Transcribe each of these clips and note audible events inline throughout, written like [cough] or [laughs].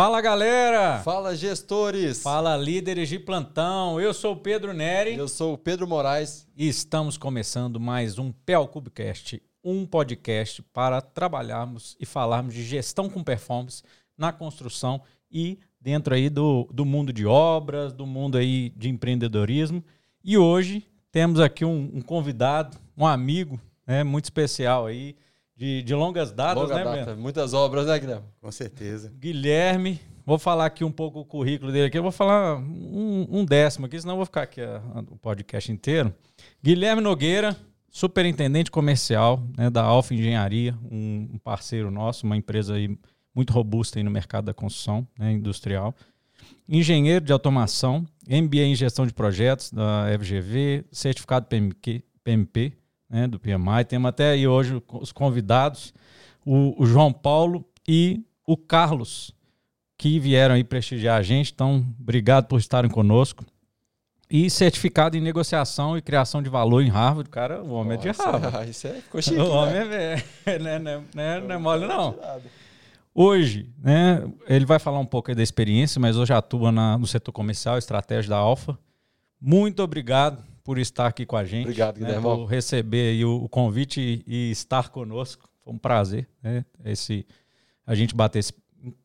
Fala galera! Fala gestores! Fala líderes de plantão! Eu sou o Pedro Neri. Eu sou o Pedro Moraes. E estamos começando mais um PEL Cubecast, um podcast para trabalharmos e falarmos de gestão com performance na construção e dentro aí do, do mundo de obras, do mundo aí de empreendedorismo. E hoje temos aqui um, um convidado, um amigo né, muito especial aí, de, de longas datas, Longa né, data. Muitas obras, né, Guilherme? Com certeza. Guilherme, vou falar aqui um pouco o currículo dele aqui. Eu vou falar um, um décimo aqui, senão eu vou ficar aqui a- a- o podcast inteiro. Guilherme Nogueira, superintendente comercial né, da Alfa Engenharia, um, um parceiro nosso, uma empresa aí muito robusta aí no mercado da construção né, industrial. Engenheiro de automação, MBA em gestão de projetos da FGV, certificado PMQ, PMP né, do PMI. Temos até aí hoje os convidados, o, o João Paulo e o Carlos, que vieram aí prestigiar a gente. Então, obrigado por estarem conosco. E certificado em negociação e criação de valor em Harvard. Cara, o homem é de Harvard. Nossa, [laughs] Isso é, ficou chique. [laughs] O homem né? é, [laughs] né, né, né, não é mole, não. Hoje, né, ele vai falar um pouco da experiência, mas hoje atua na- no setor comercial, estratégia da Alfa. Muito obrigado por estar aqui com a gente. Obrigado, né, Guilherme. por receber o, o convite e, e estar conosco. Foi um prazer, né? Esse, a gente bater esse,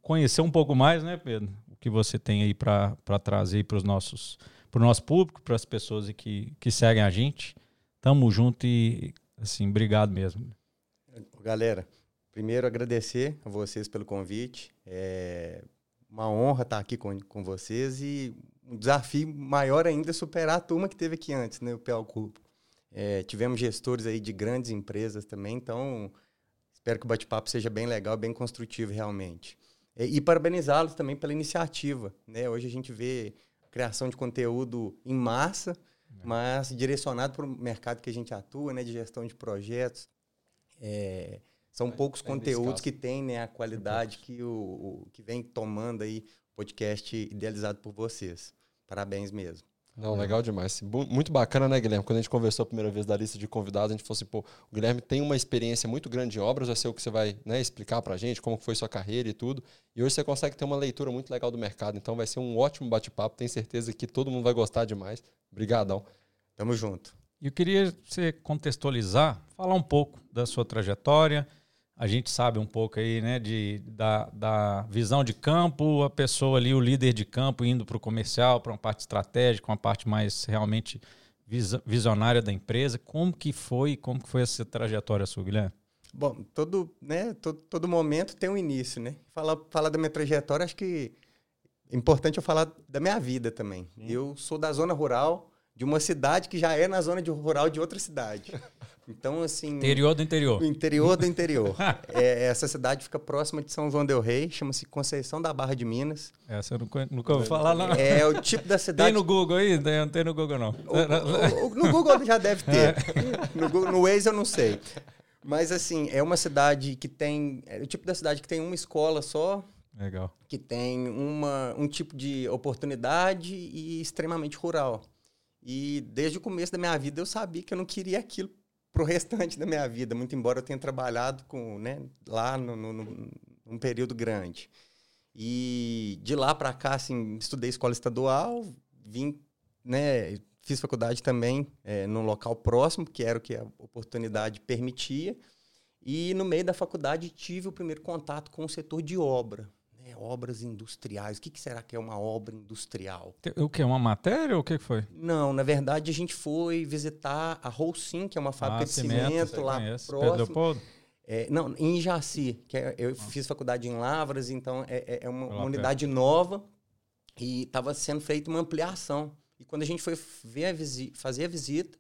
conhecer um pouco mais, né, Pedro? O que você tem aí para trazer para os nossos, para o nosso público, para as pessoas que, que seguem a gente. Tamo junto e assim, obrigado mesmo. Galera, primeiro agradecer a vocês pelo convite. É uma honra estar aqui com, com vocês e um desafio maior ainda é superar a turma que teve aqui antes, né? O PL Clube. É, tivemos gestores aí de grandes empresas também, então espero que o bate-papo seja bem legal, bem construtivo realmente. E, e parabenizá-los também pela iniciativa. Né? Hoje a gente vê criação de conteúdo em massa, mas direcionado para o mercado que a gente atua, né? de gestão de projetos. É, são poucos conteúdos que têm né, a qualidade que, o, o- que vem tomando aí podcast idealizado por vocês. Parabéns mesmo. Não, legal demais. Muito bacana, né, Guilherme? Quando a gente conversou a primeira vez da lista de convidados, a gente falou assim, pô, o Guilherme tem uma experiência muito grande em obras, vai ser o que você vai né, explicar pra gente, como foi sua carreira e tudo. E hoje você consegue ter uma leitura muito legal do mercado, então vai ser um ótimo bate-papo, tenho certeza que todo mundo vai gostar demais. Obrigadão. Tamo junto. E eu queria você contextualizar, falar um pouco da sua trajetória. A gente sabe um pouco aí, né, de, da, da visão de campo, a pessoa ali, o líder de campo, indo para o comercial, para uma parte estratégica, uma parte mais realmente visionária da empresa. Como que foi, como que foi essa trajetória sua, Guilherme? Bom, todo, né, todo, todo momento tem um início, né? Falar, falar da minha trajetória, acho que é importante eu falar da minha vida também. Eu sou da zona rural, de uma cidade que já é na zona de rural de outra cidade. [laughs] Então, assim... Interior do interior. Interior do interior. [laughs] É, essa cidade fica próxima de São João del Rei, chama-se Conceição da Barra de Minas. Essa eu nunca, nunca ouvi falar, não. É o tipo da Tem cidade... no Google aí? Tem- Não tem no Google, não. O- o- no Google já deve ter. No, Google- no Waze eu não sei. Mas, assim, é uma cidade que tem... É o tipo da cidade que tem uma escola só, Legal. que tem uma, um tipo de oportunidade e extremamente rural. E desde o começo da minha vida eu sabia que eu não queria aquilo pro restante da minha vida, muito embora eu tenha trabalhado com, né, lá no, no, no- num período grande. E de lá para cá, assim, estudei escola estadual, vim, né, fiz faculdade também é, num local próximo, que era o que a oportunidade permitia. E no meio da faculdade tive o primeiro contato com o setor de obra, né, obras industriais. O que, que será que é uma obra industrial? O que? Uma matéria ou o que foi? Não, na verdade a gente foi visitar a Holcim, que é uma fábrica de cimento, você lá conhece. Pedro próximo. Leopoldo? É, não, em Jaci, que é- eu fiz faculdade em Lavras, então é, é- é uma, uma unidade nova e estava sendo feita uma ampliação. E quando a gente foi ver a fazer a visita,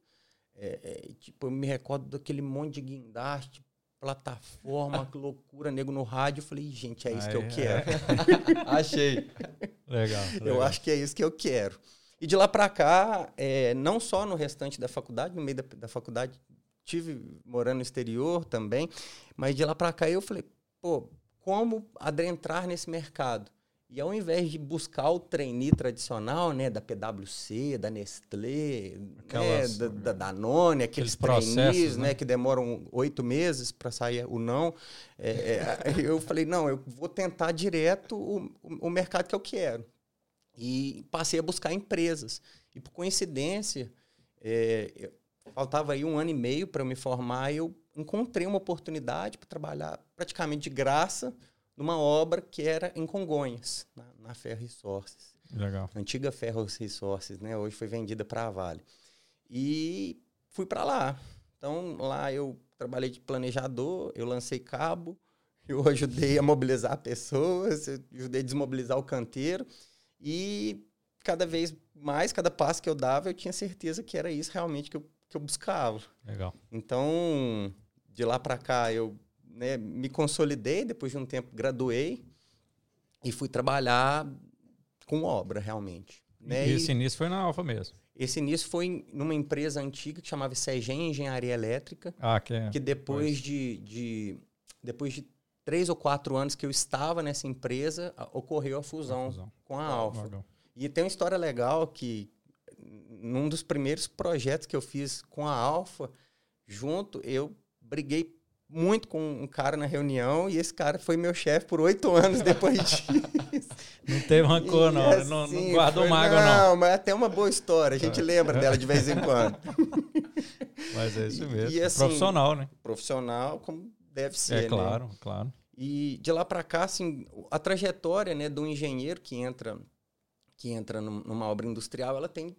é, é, tipo, eu me recordo daquele monte de guindaste, plataforma, que loucura, nego no rádio. Eu falei, gente, é isso que eu Aí, quero. [laughs] Achei. Legal. Eu legal. acho que é isso que eu quero. E de lá para cá, é, não só no restante da faculdade, no meio da, da faculdade, tive morando no exterior também, mas de lá para cá eu falei, pô, como adentrar nesse mercado? E ao invés de buscar o trainee tradicional, né, da PwC, da Nestlé, né, Aquelas- da, da Danone, aqueles, Aqueles trainees, né? né, que demoram oito meses para sair o não, é, é, [laughs] eu falei, não, eu vou tentar direto o, o- mercado que eu quero. E passei a buscar empresas. E por coincidência, é, faltava aí um ano e meio para eu me formar e eu encontrei uma oportunidade para trabalhar praticamente de graça numa obra que era em Congonhas, na, na Ferro Resources. Legal. Antiga Ferro Resources, né? Hoje foi vendida para a Vale. E fui para lá. Então, lá eu trabalhei de planejador, eu lancei cabo, [laughs] eu ajudei a mobilizar pessoas, eu ajudei a desmobilizar o canteiro. E cada vez mais, cada passo que eu dava, eu tinha certeza que era isso realmente que eu, que eu buscava. Legal. Então, de lá para cá, eu né, me consolidei, depois de um tempo graduei e fui trabalhar com obra, realmente. Né? E esse início foi na Alfa mesmo. esse início foi numa empresa antiga que chamava CEGEM Engenharia Elétrica, Ah, que é. que depois de, de- depois de três ou quatro anos que eu estava nessa empresa, a- ocorreu a fusão, fusão. com a Alfa. E tem uma história legal que num dos primeiros projetos que eu fiz com a Alfa, junto, eu briguei muito com um cara na reunião e esse cara foi meu chefe por oito anos depois [laughs] disso. Não teve rancor, não. Né? não, assim, não guardou mágoa, não. Não, mas é até uma boa história. A gente lembra dela de vez em quando. [laughs] Mas é isso mesmo. E, assim, Profissional, né? Profissional, como deve ser. É né? claro, claro. E de lá para cá, assim, a trajetória né, do engenheiro que entra, que entra num- numa obra industrial, ela tem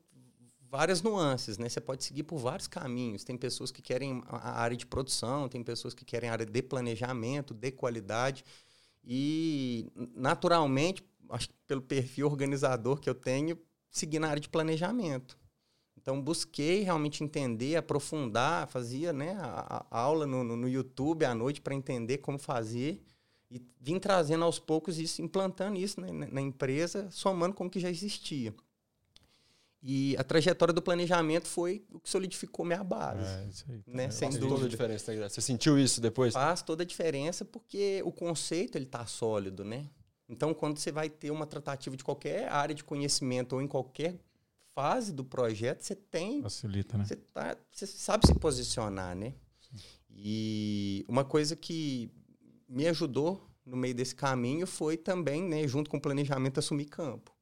várias nuances, né? Você pode seguir por vários caminhos. Tem pessoas que querem a área de produção, tem pessoas que querem a área de planejamento, de qualidade. E, naturalmente, acho que pelo perfil organizador que eu tenho, segui na área de planejamento. Então, busquei realmente entender, aprofundar, fazia né, a, a aula no, no, YouTube à noite para entender como fazer e vim trazendo aos poucos isso, implantando isso né, na empresa, somando com o que já existia. E a trajetória do planejamento foi o que solidificou minha base. É, isso aí. Né, É, sem Faz ok. toda a dúvida. diferença, né, Guilherme? Você sentiu isso depois? Faz toda a diferença porque o conceito ele está sólido, né? Então, quando você vai ter uma tratativa de qualquer área de conhecimento ou em qualquer fase do projeto, você tem Facilita, né? você, tá, você sabe se posicionar, né? E uma coisa que me ajudou no meio desse caminho foi também, né, junto com o planejamento, assumir campo.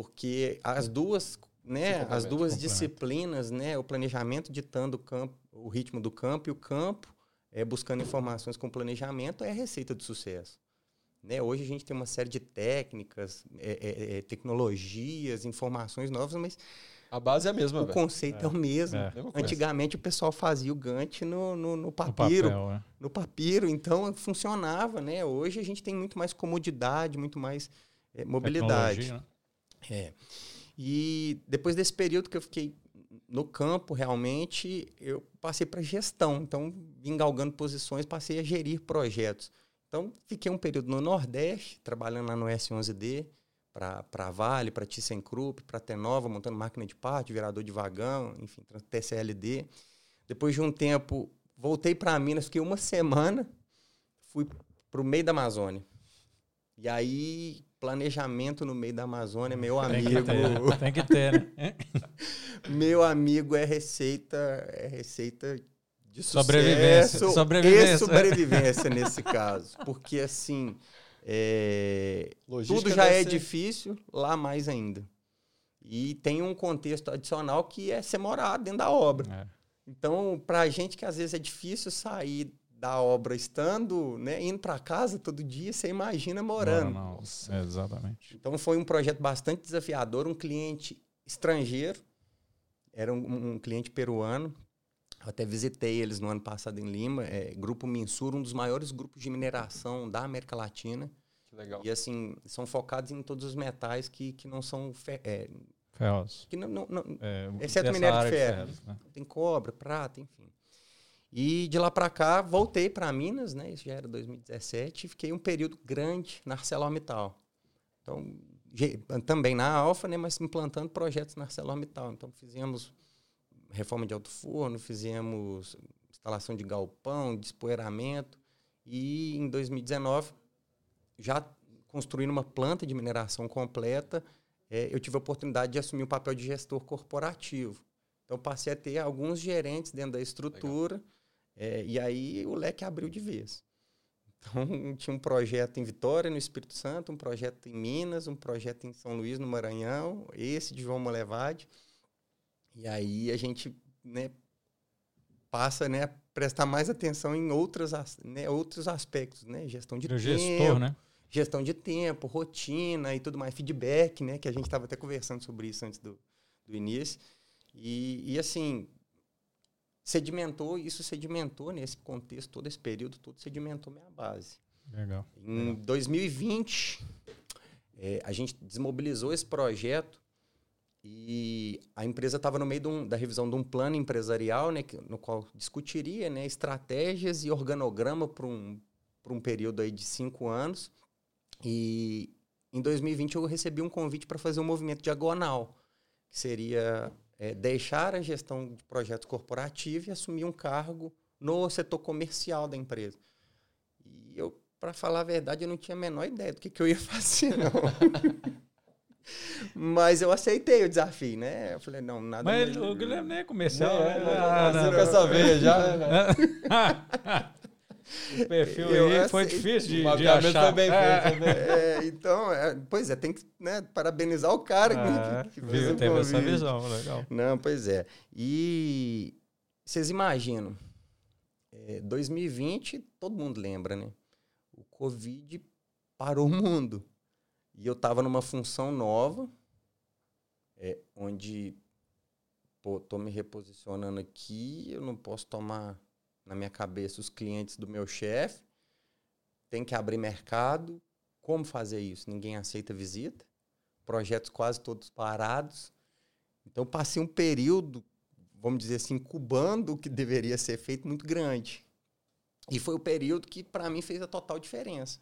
Porque as duas, né, as duas disciplinas, né, o planejamento ditando o campo, o ritmo do campo e o campo é, buscando informações com planejamento é a receita de sucesso. Né? Hoje a gente tem uma série de técnicas, é, é, é, tecnologias, informações novas, mas A base é a mesma, o velho. conceito é, o mesmo. É. Antigamente o pessoal fazia o Gantt no, no, no papiro, papel, é. no papiro, então funcionava, né? Hoje a gente tem muito mais comodidade, muito mais eh, mobilidade. Né? É. E depois desse período que eu fiquei no campo, realmente, eu passei para gestão. Então, vim galgando posições, passei a gerir projetos. Então, fiquei um período no Nordeste, trabalhando lá no S11D, para Vale, para ThyssenKrupp, para Tenova, montando máquina de parte, virador de vagão, enfim, TCLD. Depois de um tempo, voltei para Minas, fiquei uma semana, fui para o meio da Amazônia. E aí, planejamento no meio da Amazônia, meu amigo. ter, tem que ter, né? [laughs] [laughs] Meu amigo é receita, é receita de Sobrevivência, sucesso sobrevivência. e sobrevivência nesse caso, porque assim é, tudo já é ser- difícil, lá mais ainda. E tem um contexto adicional que é ser morado dentro da obra. É. Então, para a gente que às vezes é difícil sair da obra estando, né, indo para casa todo dia, você imagina morando. Não, não. É, exatamente. Então foi um projeto bastante desafiador, um cliente estrangeiro, era um, um cliente peruano. Eu até visitei eles no ano passado em Lima, é, Grupo Minsur, um dos maiores grupos de mineração da América Latina. Que legal. E assim, são focados em todos os metais que, que não são. fe- é, Ferrosos. que não, não, não- É, Exceto minério de ferro. ferros, né? tem cobre, prata, enfim. E de lá para cá, voltei para Minas, né? Isso já era 2017, e fiquei um período grande na ArcelorMittal. Então, também na Alfa, né? Mas implantando projetos na ArcelorMittal. Então, fizemos reforma de alto forno, fizemos instalação de galpão, despoeiramento. E em 2019, já construindo uma planta de mineração completa, é, eu tive a oportunidade de assumir o papel de gestor corporativo. Então, passei a ter alguns gerentes dentro da estrutura, é, e aí o leque abriu de vez. Então, [laughs] tinha um projeto em Vitória, no Espírito Santo, um projeto em Minas, um projeto em São Luís, no Maranhão, esse de João Molevade. E aí a gente né, passa né, a prestar mais atenção em outras, né, outros aspectos, né? Gestão de tempo, gestor, né? gestão de tempo, rotina e tudo mais, feedback, né? Que a gente estava até conversando sobre isso antes do, do início. E, e, assim, sedimentou, isso sedimentou nesse contexto, todo esse período todo, sedimentou minha base. Legal. Em 2020, é, a gente desmobilizou esse projeto e a empresa estava no meio de um- da revisão de um plano empresarial, né, no qual discutiria né, estratégias e organograma para um, um período aí de cinco anos. E em 2020 eu recebi um convite para fazer um movimento diagonal, que seria é, deixar a gestão de projetos corporativos e assumir um cargo no setor comercial da empresa. E eu, para falar a verdade, eu não tinha a menor ideia do que, que eu ia [laughs] fazer, não. [laughs] Mas eu aceitei o desafio, né? Eu falei, não, nada... Mas o Guilherme nem é comercial. É, né? é, Ah, nasceu não. com essa veia já, né? [laughs] O perfil Eu aí foi difícil de, de achar. foi bem É. feito, bem É, então, é, pois é, tem que né, parabenizar o cara que- Ah, que, que fez viu, o teve essa visão, legal. Não, pois é. E vocês imaginam, é, 2020, todo mundo lembra, né? O Covid parou o mundo. E eu estava numa função nova, é, onde, pô, tô me reposicionando aqui, eu não posso tomar na minha cabeça os clientes do meu chefe, tem que abrir mercado. Como fazer isso? Ninguém aceita visita, projetos quase todos parados. Então, passei um período, vamos dizer assim, incubando o que deveria ser feito muito grande. E foi o período que, para mim, fez a total diferença.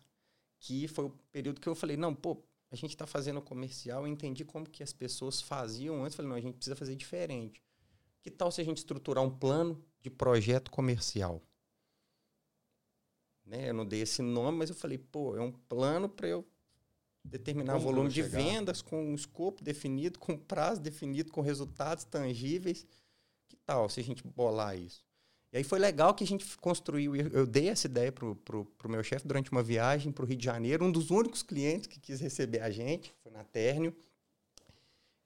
Que foi o período que eu falei, não, pô, a gente está fazendo comercial, eu entendi como que as pessoas faziam antes. Falei, não, a gente precisa fazer diferente. Que tal se a gente estruturar um plano de projeto comercial? Né? Eu não dei esse nome, mas eu falei, pô, é um plano para eu determinar Como eu volume de vendas com um escopo definido, com prazo definido, com resultados tangíveis. Que tal se a gente bolar isso? E aí foi legal que a gente construiu. Eu eu dei essa ideia pro, pro, pro meu chefe durante uma viagem para o Rio de Janeiro, um dos únicos clientes que quis receber a gente, foi na Térnio.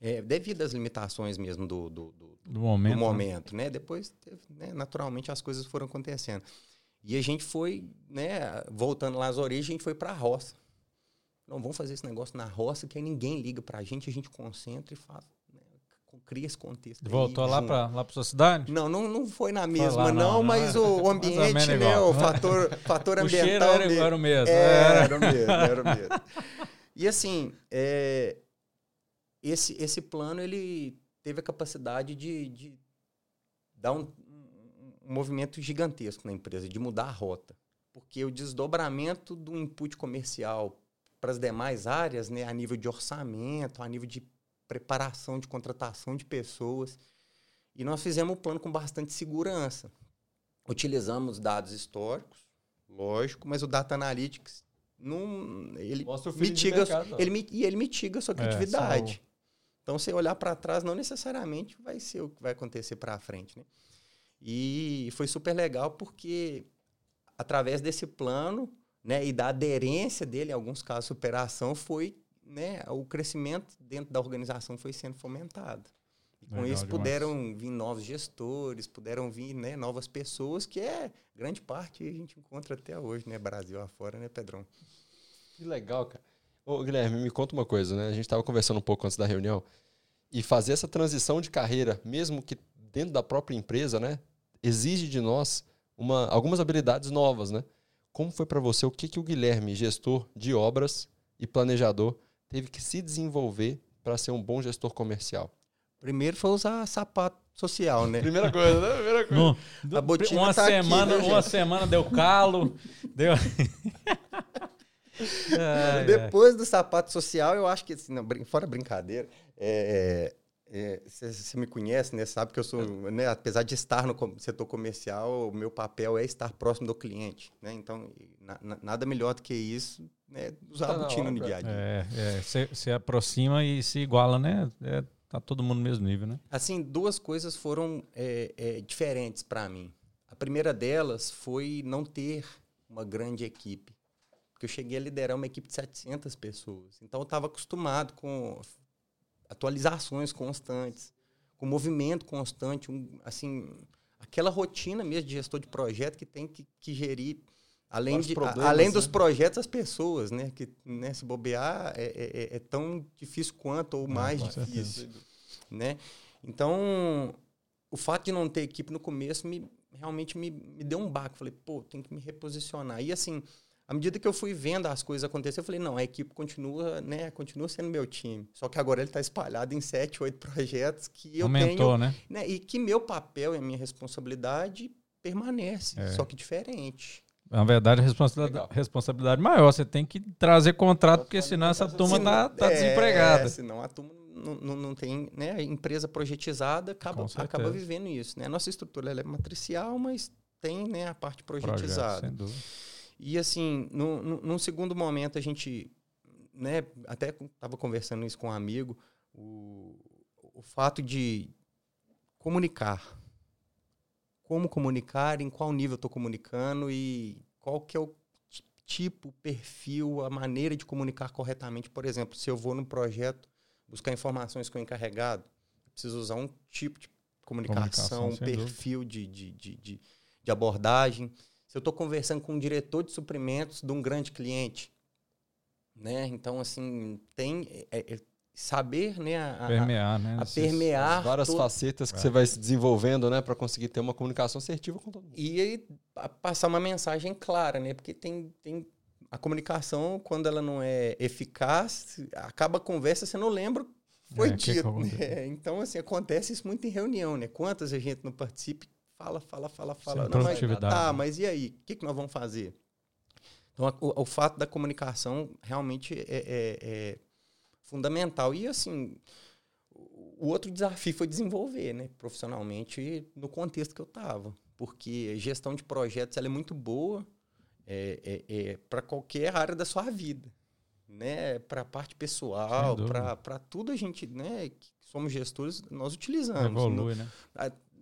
É, devido às limitações mesmo do, do, do, Do momento. no né? momento, né? Depois, né, naturalmente, as coisas foram acontecendo. E a gente foi, né, voltando lá às origens, a gente foi para a roça. Não, vamos fazer esse negócio na roça, que aí ninguém liga para a gente, a gente concentra e faz, né, cria esse contexto. aí Voltou lá junto. para lá pra sua cidade? Não, não, não foi na mesma, lá, não, não, não mas é. o [laughs] ambiente, né, igual. o fator, [laughs] fator O cheiro ambiental... era, era o mesmo. é, Era. era o mesmo, era o mesmo. E assim, é, esse, esse plano ele teve a capacidade de, de dar um, um- movimento gigantesco na empresa, de mudar a rota. Porque o desdobramento do input comercial para as demais áreas, né, a nível de orçamento, a nível de preparação de contratação de pessoas. E nós fizemos um plano com bastante segurança. Utilizamos dados históricos, lógico, mas o Data Analytics não, ele o mitiga, mercado, ele, e ele mitiga a sua É, criatividade. só Então, você olhar para trás, não necessariamente vai ser o que vai acontecer para frente. Né? E foi super legal porque, através desse plano né, e da aderência dele, em alguns casos, superação, foi né, o crescimento dentro da organização foi sendo fomentado. E com Legal isso demais. puderam vir novos gestores, puderam vir né, novas pessoas, que é grande parte a gente encontra até hoje, né, Brasil afora, né, Pedrão? Que legal, cara. Ô, Guilherme, me conta uma coisa, né? A gente estava conversando um pouco antes da reunião. E fazer essa transição de carreira, mesmo que dentro da própria empresa, né? Exige de nós uma, algumas habilidades novas, né? Como foi para você? O que, que o Guilherme, gestor de obras e planejador, teve que se desenvolver para ser um bom gestor comercial? Primeiro foi usar sapato social, né? Primeira coisa, né? Primeira coisa. No- A botina uma tá aqui, semana, né, uma gente? semana deu calo, [laughs] deu. Ai, ai. Depois do sapato social, eu acho que, assim, não, brin- fora brincadeira, é, é, Você é, me conhece, né? Sabe que eu sou, né? Apesar de estar no setor comercial, o meu papel é estar próximo do cliente, né? Então, na, nada melhor do que isso, né? Usar tá a rotina no dia a dia. É, você é, aproxima e se iguala, né? É, tá todo mundo no mesmo nível, né? Assim, duas coisas foram é, é, diferentes para mim. A primeira delas foi não ter uma grande equipe. Porque eu cheguei a liderar uma equipe de 700 pessoas. Então, eu estava acostumado com atualizações constantes, com movimento constante, um, assim, aquela rotina mesmo de gestor de projeto que tem que, que gerir além, de, a, além dos né? projetos, as pessoas, né? Que né, se bobear é, é, é, é tão difícil quanto ou mais difícil, né? Então, o fato de não ter equipe no começo me realmente me, me deu um baque. Falei, pô, tem que me reposicionar. E assim, à medida que eu fui vendo as coisas acontecer, eu falei, não, a equipe continua, né, continua sendo meu time. Só que agora ele está espalhado em sete, oito projetos que eu Aumentou, tenho, né? né? E que meu papel e a minha responsabilidade permanece, é. só que diferente. Na verdade, a responsabilidade, responsabilidade maior. Você tem que trazer contrato, porque senão essa turma está tá é, desempregada. Senão a turma não, não, não tem, né? A empresa projetizada acaba, acaba vivendo isso. Né? A nossa estrutura é matricial, mas tem né, a parte projetizada. Projeto, sem dúvida. E assim, no, no, num segundo momento a gente, né, até estava conversando isso com um amigo, o, o fato de comunicar. Como comunicar, em qual nível eu estou comunicando e qual que é o tipo, perfil, a maneira de comunicar corretamente. Por exemplo, se eu vou no projeto buscar informações com o encarregado, preciso usar um tipo de comunicação, comunicação um perfil de, de, de, de abordagem se eu estou conversando com um diretor de suprimentos de um grande cliente, né? Então, assim, tem é, é, saber, né? A, permear, né? A permear. As várias todo... facetas que é. você vai se desenvolvendo, né? Para conseguir ter uma comunicação assertiva com todo mundo. E aí, passar uma mensagem clara, né? Porque tem, tem a comunicação, quando ela não é eficaz, acaba a conversa, você não lembra foi é, dito. Que né? Então, assim, acontece isso muito em reunião, né? Quantas a gente não participa fala, fala, fala, fala. Não, mas, tá, mas e aí? O que, que nós vamos fazer? Então, o, o fato da comunicação realmente é, é, é, fundamental. E, assim, o outro desafio foi desenvolver, né, profissionalmente, no contexto que eu estava. Porque gestão de projetos ela é muito boa é, é, é para qualquer área da sua vida. Né, para a parte pessoal, para tudo a gente, né, que somos gestores, nós utilizamos. Evolui, né?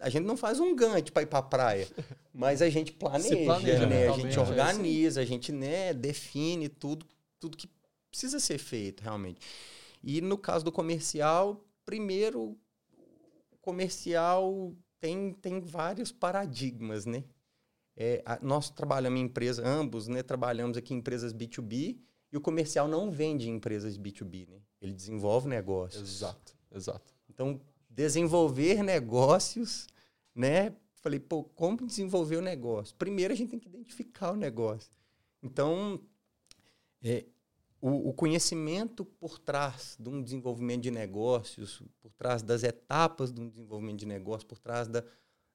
A gente não faz um gancho para ir para a praia, mas a gente planeja, planeja né? A gente organiza, a gente né, define tudo, tudo que precisa ser feito realmente. E no caso do comercial, primeiro, o comercial tem, tem vários paradigmas, né? É, a, nós trabalhamos em empresa, ambos, né? Trabalhamos aqui em empresas B2B e o comercial não vende em empresas B2B, né? Ele desenvolve negócios. Exato, exato. Então, desenvolver negócios, né? Falei, pô, como desenvolver o negócio? Primeiro a gente tem que identificar o negócio. Então, é, o, o, conhecimento por trás de um desenvolvimento de negócios, por trás das etapas de um desenvolvimento de negócio, por trás da,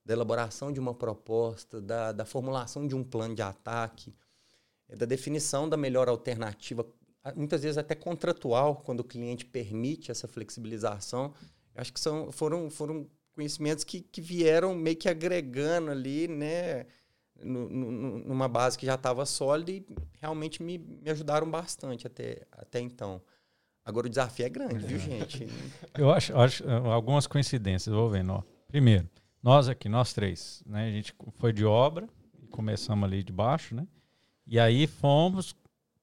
da elaboração de uma proposta, da, da formulação de um plano de ataque, é, da definição da melhor alternativa, muitas vezes até contratual, quando o cliente permite essa flexibilização. Acho que são, foram, foram conhecimentos que, que vieram meio que agregando ali, né? No, no, numa base que já estava sólida e realmente me, me ajudaram bastante até, até então. Agora o desafio é grande, é. viu, gente? [laughs] Eu acho, acho eh, algumas coincidências, vou vendo. Ó. Primeiro, nós aqui, nós três, né? A gente foi de obra, começamos ali de baixo, né? E aí fomos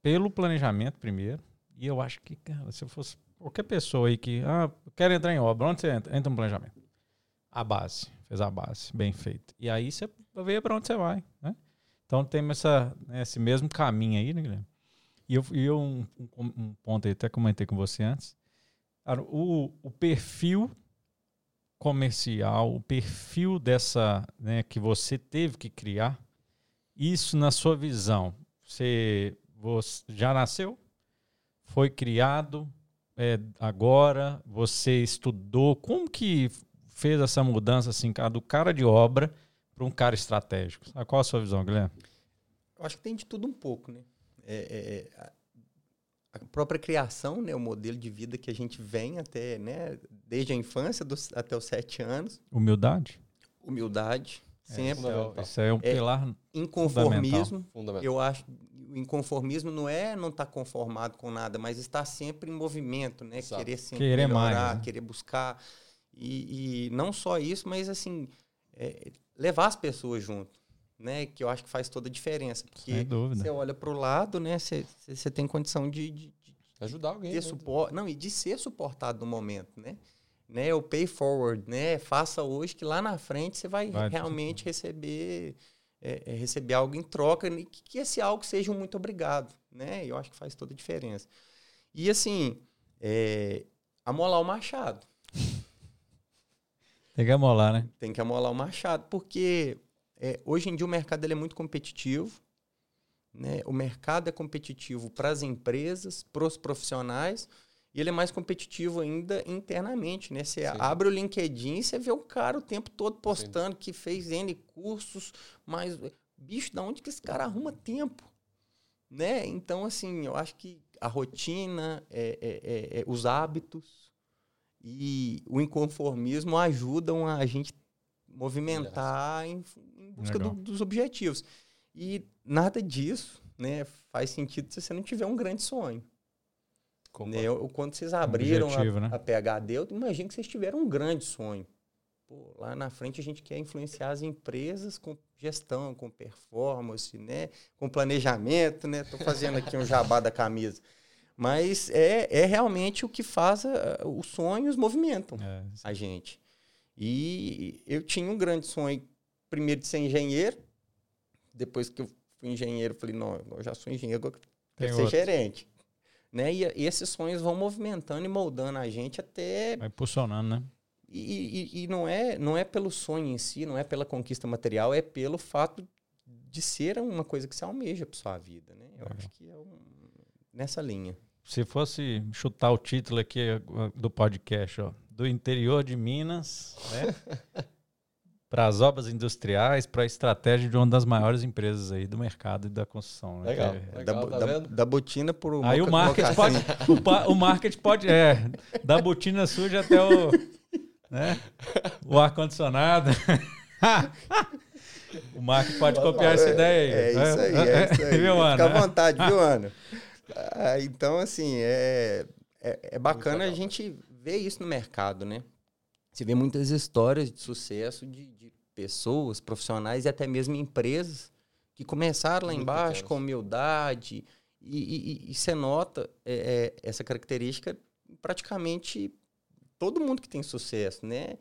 pelo planejamento primeiro. E eu acho que, cara, se eu fosse qualquer pessoa aí que, ah, quero entrar em obra, onde você entra? Entra no planejamento. A base, fez a base, bem feito. E aí você vê para onde você vai, né? Então tem essa, né, esse mesmo caminho aí, né, Guilherme? E eu, eu um, um, ponto aí, até comentei com você antes. Cara, o, o perfil comercial, o perfil dessa, né, que você teve que criar, isso na sua visão, você, você já nasceu? Foi criado? É, agora, você estudou, como que fez essa mudança assim, do cara de obra para um cara estratégico? Qual a sua visão, Guilherme? Eu acho que tem de tudo um pouco, né? É, é, é a própria criação, né, o modelo de vida que a gente vem até, né, desde a infância dos, até os sete anos. Humildade? Humildade, sempre. É, isso é um é, pilar Inconformismo. Fundamental. Eu acho o inconformismo não é não estar tá conformado com nada, mas estar sempre em movimento, né? Exato. Querer sempre querer melhorar, mais, né? querer buscar. E, e, não só isso, mas assim, é, levar as pessoas junto né? Que eu acho que faz toda a diferença. Porque você olha para o lado, né? Você, tem condição de, de, de ajudar alguém. Ter né? suporte, não, e de ser suportado no momento, né? né? O pay forward, né? Faça hoje que lá na frente você vai, vai realmente receber é, é, receber algo em troca e que, que esse algo seja um muito obrigado, né? Eu acho que faz toda a diferença. E assim, é, amolar o machado. Tem que amolar, né? Tem que amolar o machado, porque é, hoje em dia o mercado ele é muito competitivo. Né? O mercado é competitivo para as empresas, para os profissionais, e ele é mais competitivo ainda internamente. Né? Você Sim. abre o LinkedIn e você vê um cara o tempo todo postando Sim. que fez N cursos, mas, bicho, da onde que esse cara arruma tempo? Né? Então, assim, eu acho que a rotina, é, é, é, é os hábitos e o inconformismo ajudam a gente movimentar em, em busca do, dos objetivos. E nada disso né, faz sentido se você não tiver um grande sonho. Né? Quando vocês abriram Objetivo, a, né? a PHD, eu imagino que vocês tiveram um grande sonho. Pô, lá na frente a gente quer influenciar as empresas com gestão, com performance, né? com planejamento. Estou né? fazendo aqui um jabá da camisa. Mas é, é realmente o que faz a, os sonhos movimentam é, a gente. E eu tinha um grande sonho, primeiro de ser engenheiro. Depois que eu fui engenheiro, falei, não, eu já sou engenheiro, agora quero ser outro. gerente. Né? E, e, esses sonhos vão movimentando e moldando a gente até... Vai impulsionando, né? E, e, e, não, é, não é pelo sonho em si, não é pela conquista material, é pelo fato de ser uma coisa que você almeja para sua vida, né? Eu é. acho que é um, nessa linha. Se fosse chutar o título aqui do podcast, ó, do interior de Minas, né? [laughs] para as obras industriais, para a estratégia de uma das maiores empresas aí do mercado e da construção. Né? Legal, é, legal da, tá da, da, botina por o Aí o marketing pode, o, o marketing pode, é, da botina suja até o, né, o ar condicionado. [laughs] o marketing pode copiar essa ideia aí. É, é isso aí, é isso aí. [laughs] Viu, Fica à vontade, viu, [laughs] Ana? Ah, então, assim, é, é, é bacana a gente ver isso no mercado, né? Você vê muitas histórias de sucesso de, de pessoas, profissionais e até mesmo empresas que começaram lá Muito embaixo com humildade e, e, e você nota é, é, essa característica praticamente todo mundo que tem sucesso, né?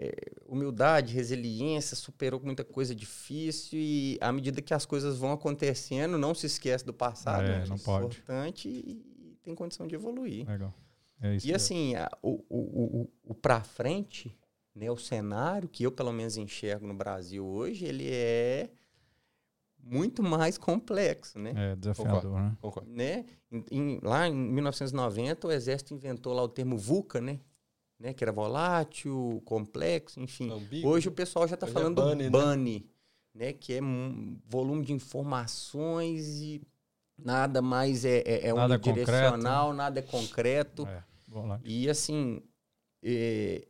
É, humildade, resiliência, superou muita coisa difícil e à medida que as coisas vão acontecendo, não se esquece do passado, é, né? não é pode. importante e, e tem condição de evoluir. Legal. É e assim, a, o, o, o, o para frente, né, o cenário que eu pelo menos enxergo no Brasil hoje, ele é muito mais complexo, né? É desafiador, né? Concordo. né? Em, em, lá em 1990, o Exército inventou lá o termo VUCA, né? né? Que era volátil, complexo, enfim. Ambíguo. Hoje o pessoal já está é falando é bunny, né? né? Que é um volume de informações e nada mais é, é, é nada unidirecional, nada é concreto. É. E assim, é,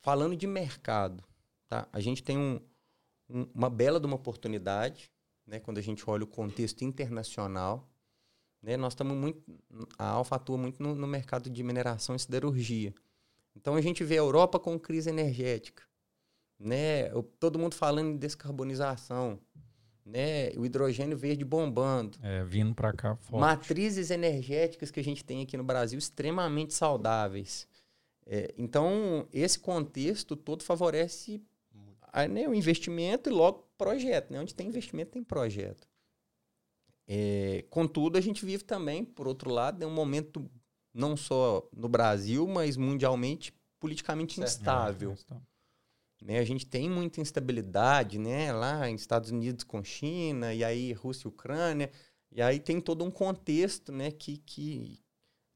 falando de mercado, tá? a gente tem um, um, uma bela de uma oportunidade, né? quando a gente olha o contexto internacional. Né? Nós estamos muito. A Alfa atua muito no, no mercado de mineração e siderurgia. Então a gente vê a Europa com crise energética. Né? Todo mundo falando em descarbonização né? O hidrogênio verde bombando. É, vindo para cá forte. Matrizes energéticas que a gente tem aqui no Brasil extremamente saudáveis. É, então, esse contexto todo favorece a, né, o investimento e logo projeto. Né? Onde tem investimento, tem projeto. É, contudo, a gente vive também, por outro lado, né, um momento não só no Brasil, mas mundialmente politicamente certo. instável. É, né? A gente tem muita instabilidade, né? Lá em Estados Unidos com China, e aí Rússia e Ucrânia. E aí tem todo um contexto, né? Que, que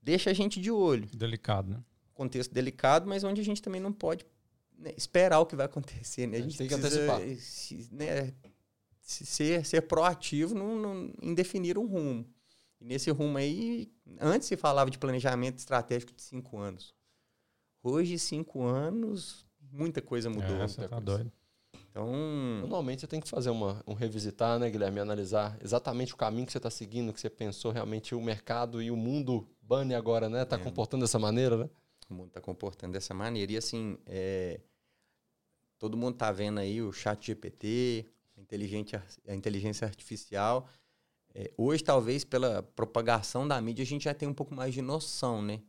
deixa a gente de olho. Delicado, né? Contexto delicado, mas onde a gente também não pode né, esperar o que vai acontecer, né? A gente, tem que antecipar. Né, ser, ser proativo no, no, em definir um rumo. E nesse rumo aí, antes se falava de planejamento estratégico de cinco anos. Hoje, cinco anos, muita coisa mudou. É, você tá doido. Então, Normalmente você tem que fazer uma, um revisitar, né, Guilherme? Analisar exatamente o caminho que você está seguindo, que você pensou realmente o mercado e o mundo Bunny agora, né? Tá É. comportando dessa maneira, né? o mundo está comportando dessa maneira. E assim, é, todo mundo está vendo aí o chat GPT, a inteligência, a inteligência artificial. É, hoje, talvez, pela propagação da mídia, a gente já tem um pouco mais de noção, né?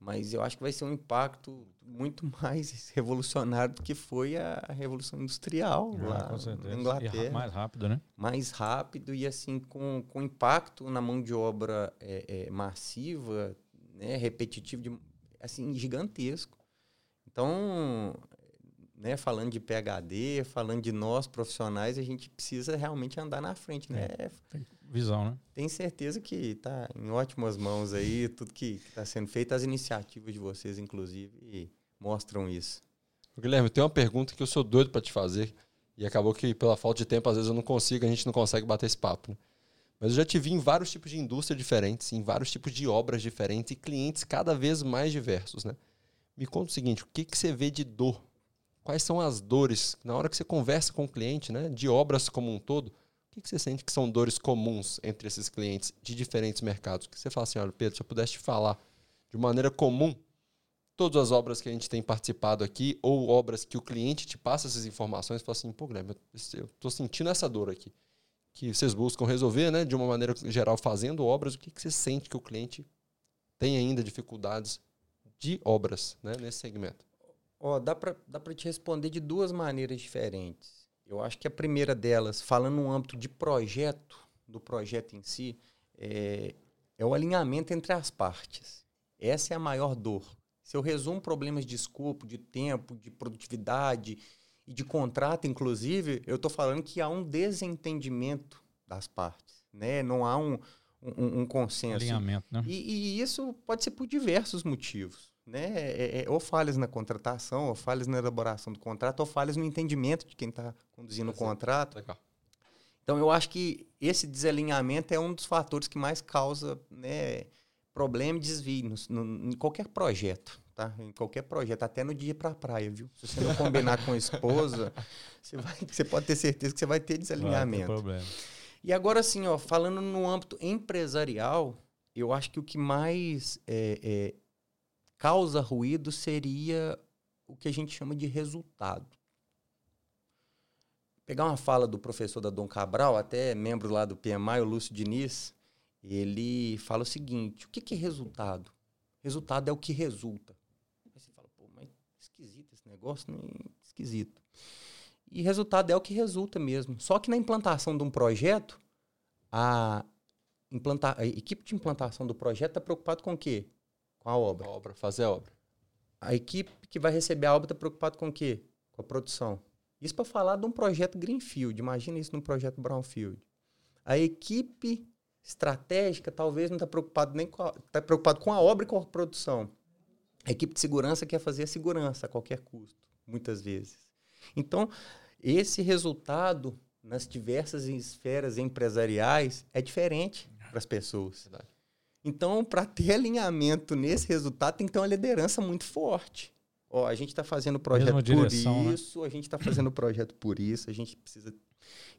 Mas eu acho que vai ser um impacto muito [laughs] mais revolucionário do que foi a Revolução Industrial Ah, lá na E Inglaterra ra- mais rápido, né? mais rápido e assim com, com impacto na mão de obra é, é, massiva, né, repetitivo, de, assim gigantesco. Então, né, falando de PhD, falando de nós profissionais, a gente precisa realmente andar na frente, né? Visão, né? Tenho certeza que está em ótimas mãos aí, tudo que está sendo feito, as iniciativas de vocês, inclusive, mostram isso. Guilherme, tem uma pergunta que eu sou doido para te fazer e acabou que pela falta de tempo às vezes eu não consigo, a gente não consegue bater esse papo. né? Mas eu já te vi em vários tipos de indústria diferentes, em vários tipos de obras diferentes e clientes cada vez mais diversos, né? Me conta o seguinte, o que, que você vê de dor? Quais são as dores na hora que você conversa com o cliente, né? De obras como um todo, o que, você sente que são dores comuns entre esses clientes de diferentes mercados? Que você fala assim, olha, Pedro, se eu pudesse falar de maneira comum todas as obras que a gente tem participado aqui, ou obras que o cliente te passa essas informações, fala assim, pô, Guilherme, eu estou sentindo essa dor aqui. Que vocês buscam resolver, né, de uma maneira geral, fazendo obras, o que, que você sente que o cliente tem ainda dificuldades de obras né, nesse segmento? Ó, dá para dá te responder de duas maneiras diferentes. Eu acho que a primeira delas, falando no âmbito de projeto, do projeto em si, é, é o alinhamento entre as partes. Essa é a maior dor. Se eu resumo problemas de escopo, de tempo, de produtividade e de contrato, inclusive, eu estou falando que há um desentendimento das partes. Né? Não há um, um, um consenso. Alinhamento, né? E, e isso pode ser por diversos motivos. Né? É, é, ou falhas na contratação, ou falhas na elaboração do contrato, ou falhas no entendimento de quem está conduzindo o Exato. contrato. Legal. Então, eu acho que esse desalinhamento é um dos fatores que mais causa né, problema e desvio no, no, em qualquer projeto. Tá? Em qualquer projeto, até no dia para a praia, viu? Se você não combinar com a esposa, [laughs] você, vai, você pode ter certeza que você vai ter Vai ter desalinhamento. problema. E agora, assim, ó, falando no âmbito empresarial, eu acho que o que mais é, é, causa ruído seria o que a gente chama de resultado. Pegar uma fala do professor da Dom Cabral, até membro lá do PMI, o Lúcio Diniz, ele fala o seguinte: o que, que é resultado? Resultado é o que resulta. Aí você fala, pô, mas esquisito esse negócio, né? Esquisito. E resultado é o que resulta mesmo. Só que na implantação de um projeto, a, implanta a equipe de implantação do projeto está preocupada com o quê? Com a obra. A obra, fazer a obra. A equipe que vai receber a obra está preocupada com o quê? Com a produção. Isso para falar de um projeto Greenfield. Imagina isso num projeto Brownfield. A equipe estratégica talvez não está preocupada nem com a, tá preocupado com a obra e com a produção. A equipe de segurança quer fazer a segurança a qualquer custo, muitas vezes. Então, esse resultado nas diversas esferas empresariais é diferente para as pessoas. Verdade. Então, para ter alinhamento nesse resultado, tem que ter uma liderança muito forte. Ó, a gente está fazendo o projeto direção, por né? isso, a gente está fazendo o projeto por isso, a gente precisa.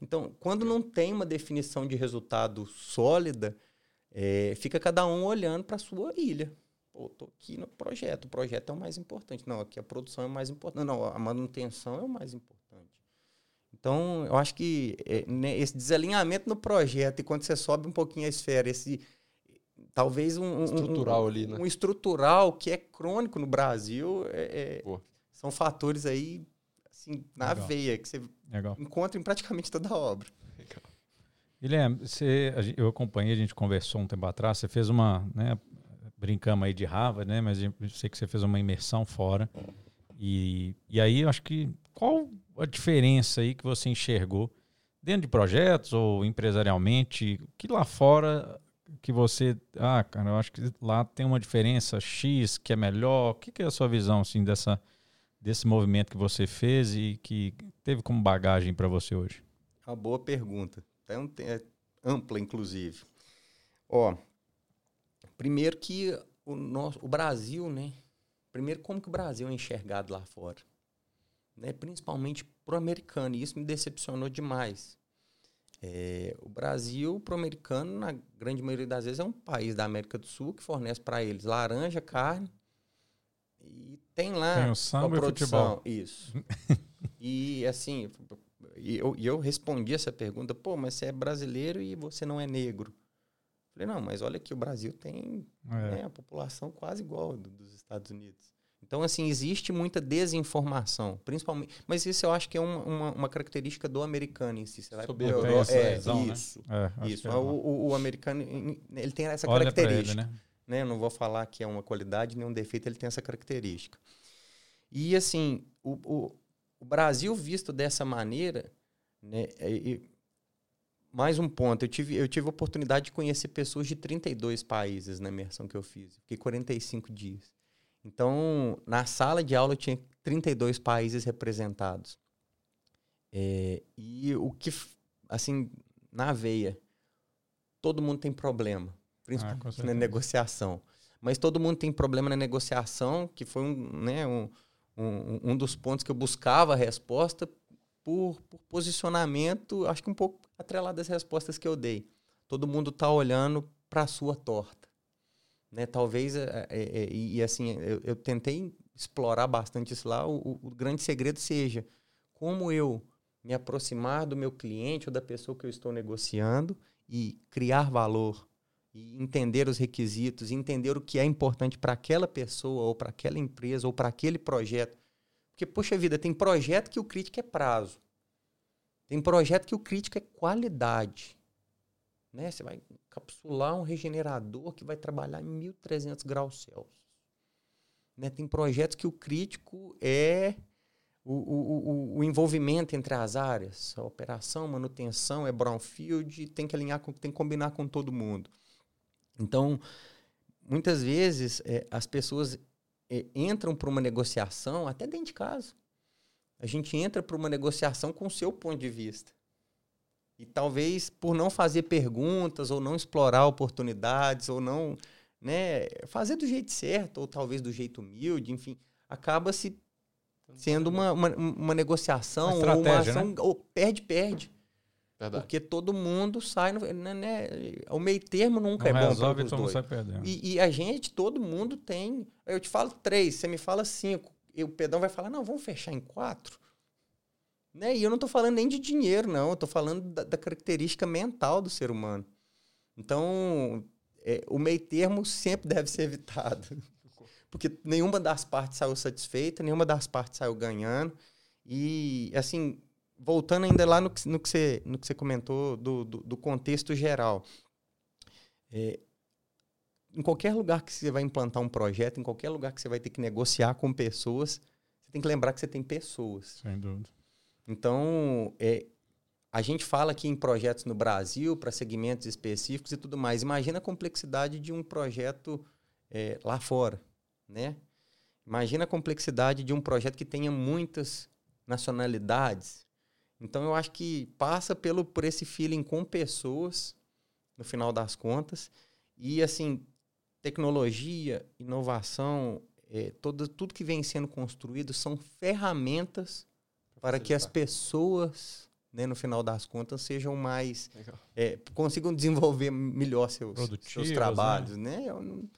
Então, quando não tem uma definição de resultado sólida, é, fica cada um olhando para a sua ilha. Pô, tô aqui no projeto, o projeto é o mais importante. Não, aqui a produção é o mais importante. Não, a manutenção é o mais importante. Então, eu acho que é, né, esse desalinhamento no projeto e quando você sobe um pouquinho a esfera, esse talvez um, um- Estrutural um, ali, né? um estrutural que é crônico no Brasil, é- é- são fatores aí assim na Legal. veia que você Legal. encontra em praticamente toda a obra. Guilherme, você, eu acompanhei, a gente conversou um tempo atrás, você fez uma, né, brincamos aí de Harvard, né, mas eu sei que você fez uma imersão fora. E, e aí, eu acho que, qual a diferença aí que você enxergou dentro de projetos ou empresarialmente, que lá fora que você, ah, cara, eu acho que lá tem uma diferença X que é melhor, o que, que é a sua visão, assim, dessa, desse movimento que você fez e que teve como bagagem para você hoje? Uma boa pergunta. É, ampla, inclusive. Ó, primeiro que o, nosso, o Brasil, né? Primeiro, como que o Brasil é enxergado lá fora? Né? Principalmente pro americano, e isso me decepcionou demais. É, o Brasil, pro americano, na grande maioria das vezes, é um país da América do Sul que fornece para eles laranja, carne e tem lá Tem o samba a e o produção. futebol. Isso. [laughs] e assim, e eu, e eu respondi essa pergunta, pô, mas você é brasileiro e você não é negro. Falei, não, mas olha que o Brasil tem É. né, a população quase igual do- dos Estados Unidos. Então, assim, existe muita desinformação, principalmente. Mas isso eu acho que é uma, uma, uma característica do americano em si. Você vai Soberbo. Tem Europa- essa é, visão, né? isso. É, acho Isso. que é o, o, o americano, ele tem essa Olha pra ele, característica. né? né? Eu não vou falar que é uma qualidade nem um defeito, ele tem essa característica. E, assim, o, o, o Brasil visto dessa maneira, né? e- mais um ponto, eu tive, eu tive a oportunidade de conhecer pessoas de 32 países na imersão que eu fiz. Fiquei 45 dias. Então, na sala de aula tinha 32 países representados. É, e o que, assim, na veia, todo mundo tem problema, principalmente na certeza. negociação. Mas todo mundo tem problema na negociação, que foi um, né, um, um, um dos pontos que eu buscava a resposta por, por posicionamento, acho que um pouco atrelado às respostas que eu dei. Todo mundo está olhando para a sua torta. Né? Talvez, é, é, é, e, assim, eu, eu tentei explorar bastante isso lá, o, o- o grande segredo seja como eu me aproximar do meu cliente ou da pessoa que eu estou negociando e criar valor e entender os requisitos, entender o que é importante para aquela pessoa ou para aquela empresa ou para aquele projeto. Porque, poxa vida, tem projeto que o crítico é prazo. Tem projeto que o crítico é qualidade. Né? Você vai capsular um regenerador que vai trabalhar em 1300 graus Celsius. Né? Tem projetos que o crítico é o, o, o, o envolvimento entre as áreas, a operação, manutenção, é brownfield, tem que alinhar, com, tem que combinar com todo mundo. Então, muitas vezes é, as pessoas é, entram para uma negociação até dentro de casa. A gente entra para uma negociação com o seu ponto de vista. E talvez por não fazer perguntas, ou não explorar oportunidades, ou não né, fazer do jeito certo, ou talvez do jeito humilde, enfim, acaba se sendo uma, uma, uma negociação Uma ou uma ação ou perde-perde. Verdade. Porque todo mundo sai. No, né, né, o meio termo nunca Não é bom resolve, todo mundo sai perdendo. E, e a gente, todo mundo tem. Eu te falo três, você me fala cinco. E o Pedão vai falar, não, vamos fechar em quatro. Né? E eu não estou falando nem de dinheiro, não. Eu estou falando da, da característica mental do ser humano. Então, é, o meio termo sempre deve ser evitado. [laughs] Porque nenhuma das partes saiu satisfeita, nenhuma das partes saiu ganhando. E, assim, voltando ainda lá no que, no que, você, no que você comentou do, do, do contexto geral. É, em qualquer lugar que você vai implantar um projeto, em qualquer lugar que você vai ter que negociar com pessoas, você tem que lembrar que você tem pessoas. Sem dúvida. Então, é, a gente fala aqui em projetos no Brasil para segmentos específicos e tudo mais. Imagina a complexidade de um projeto é, lá fora, né? Imagina a complexidade de um projeto que tenha muitas nacionalidades. Então, eu acho que passa pelo por esse feeling com pessoas, no final das contas. E, assim, tecnologia, inovação, é, todo, tudo que vem sendo construído são ferramentas para que as pessoas, né, no final das contas, sejam mais. É, consigam desenvolver melhor seus, seus trabalhos. Né? Não-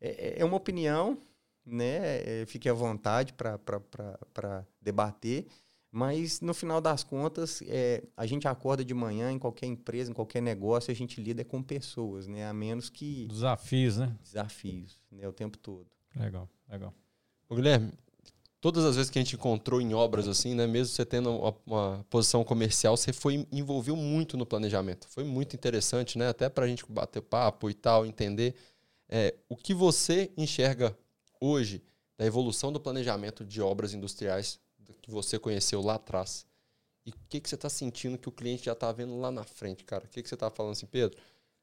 É, é uma opinião, né? é, fique à vontade para debater. Mas no final das contas, é, a gente acorda de manhã em qualquer empresa, em qualquer negócio, a gente lida com pessoas, né? A menos que Desafios, né? desafios, né? O tempo todo. Legal, legal. Ô, Guilherme, todas as vezes que a gente encontrou em obras assim, né, mesmo você tendo uma, uma posição comercial, você foi envolveu muito no planejamento. Foi muito interessante, né, até para a gente bater papo e tal, entender é, o que você enxerga hoje da evolução do planejamento de obras industriais que você conheceu lá atrás. E o que, que você está sentindo que o cliente já está vendo lá na frente, cara? O que, que você está falando assim, Pedro?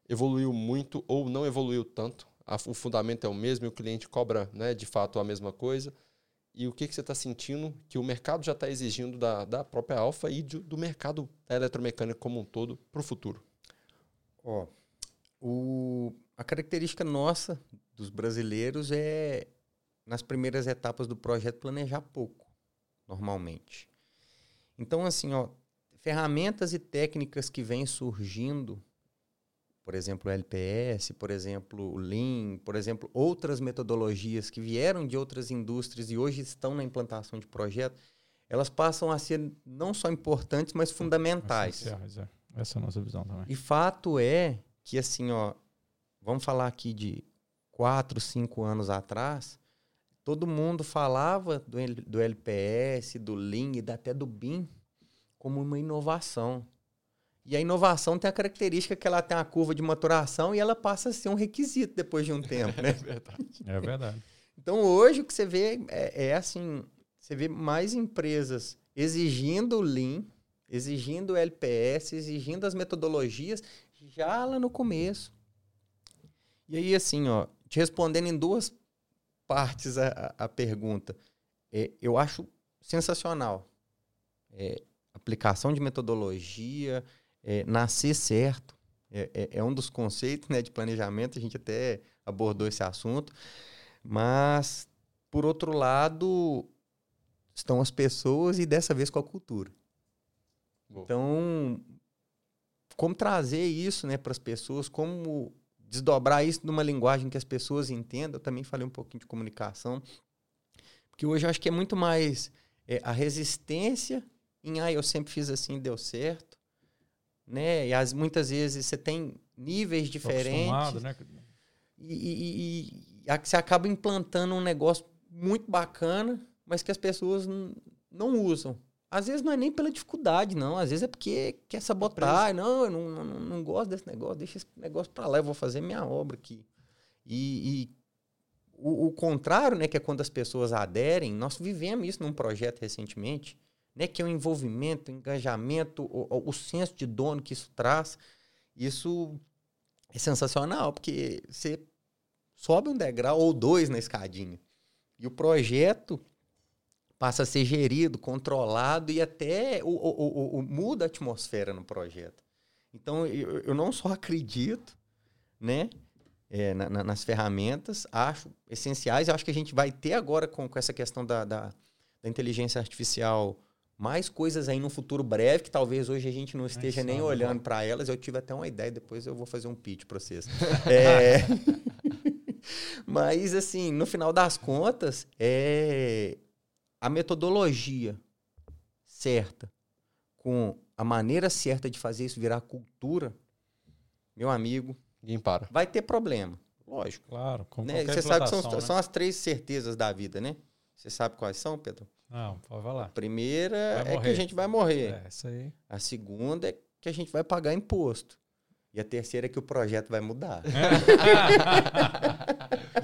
Evoluiu muito ou não evoluiu tanto? A- o fundamento é o mesmo e o cliente cobra, né, de fato, a mesma coisa? E o que, que você está sentindo que o mercado já está exigindo da, da própria Alfa e de- do mercado da eletromecânica como um todo para o futuro? Ó, O, a característica nossa, dos brasileiros, é, nas primeiras etapas do projeto, planejar pouco, normalmente. Então, assim, ó, ferramentas e técnicas que vêm surgindo, por exemplo, o LPS, por exemplo, o Lean, por exemplo, outras metodologias que vieram de outras indústrias e hoje estão na implantação de projeto, elas passam a ser não só importantes, mas fundamentais. É. Essa é a nossa visão também. E fato é que, assim, ó, vamos falar aqui de quatro, cinco anos atrás, todo mundo falava do, do LPS, do Lean e até do BIM como uma inovação. E a inovação tem a característica que ela tem a curva de maturação e ela passa a ser um requisito depois de um tempo, né? [laughs] é verdade. É verdade. Então hoje o que você vê é, é assim, você vê mais empresas exigindo o Lean, exigindo o LPS, exigindo as metodologias já lá no começo. E aí, assim, ó, te respondendo em duas partes a, a, pergunta, é, eu acho sensacional. É, aplicação de metodologia, é, nascer certo, é, é, é, um dos conceitos né, de planejamento, a gente até abordou esse assunto, mas, por outro lado, estão as pessoas e dessa vez com a cultura. Boa. Então, como trazer isso né, para as pessoas, como desdobrar isso numa linguagem que as pessoas entendam. Eu também falei um pouquinho de comunicação, porque hoje eu acho que é muito mais é, a resistência em, ah, eu sempre fiz assim, deu certo, né? E as, muitas vezes você tem níveis diferentes. Né? E, e, e, você acaba implantando um negócio muito bacana, mas que as pessoas não usam. Às vezes não é nem pela dificuldade, não. Às vezes é porque quer sabotar. Não, eu não, não, não gosto desse negócio, deixa esse negócio para lá, eu vou fazer minha obra aqui. E, e o, o, contrário, né, que é quando as pessoas aderem, nós vivemos isso num projeto recentemente, né, que é o envolvimento, o engajamento, o, o senso de dono que isso traz. Isso é sensacional, porque você sobe um degrau ou dois na escadinha. E o projeto passa a ser gerido, controlado e até o, o, o, o muda a atmosfera no projeto. Então, eu, eu não só acredito né, é, na, na, nas ferramentas, acho essenciais. Acho que a gente vai ter agora com, com essa questão da, da, da inteligência artificial mais coisas aí no futuro breve, que talvez hoje a gente não esteja Ai, nem olhando para elas. Eu tive até uma ideia, depois eu vou fazer um pitch para vocês. [laughs] é... [laughs] Mas, assim, no final das contas, é a metodologia certa, com a maneira certa de fazer isso virar cultura, meu amigo. Ninguém para. Vai ter problema. Lógico. Claro, como né? Você sabe que são, né? são, as três certezas da vida, né? Você sabe quais são, Pedro? Não, pode falar. A primeira é que a gente vai morrer. É, isso aí. A segunda é que a gente vai pagar imposto. E a terceira é que o projeto vai mudar. [laughs]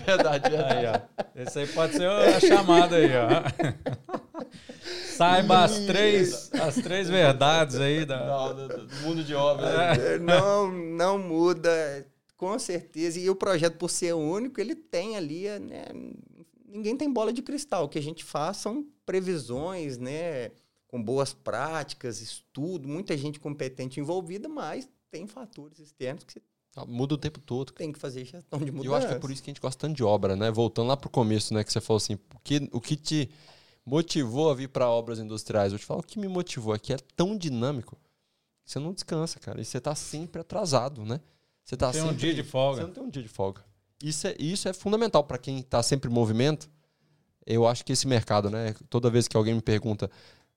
verdade, verdade. Aí, ó. Esse aí pode ser a chamada aí, ó. [laughs] Saiba as três, as três verdades aí da... Não, do, do, mundo de obras. É. Não, não muda, com certeza. E o projeto, por ser único, ele tem ali, né? Ninguém tem bola de cristal. O que a gente faz são previsões, né? Com boas práticas, estudo, muita gente competente envolvida, mas tem fatores externos que você tá, Muda o tempo todo. Tem que fazer gestão de mudança. Eu acho que é por isso que a gente gosta tanto de obra, né? Voltando lá pro começo, né? Que você falou assim, o que, o que te motivou a vir para obras industriais? Eu te falo, o que me motivou aqui é tão dinâmico que você não descansa, cara. E você tá sempre atrasado, né? Você tá tem sempre, um dia de folga. Você não tem um dia de folga. Isso é, isso é fundamental para quem está sempre em movimento. Eu acho que esse mercado, né? Toda vez que alguém me pergunta,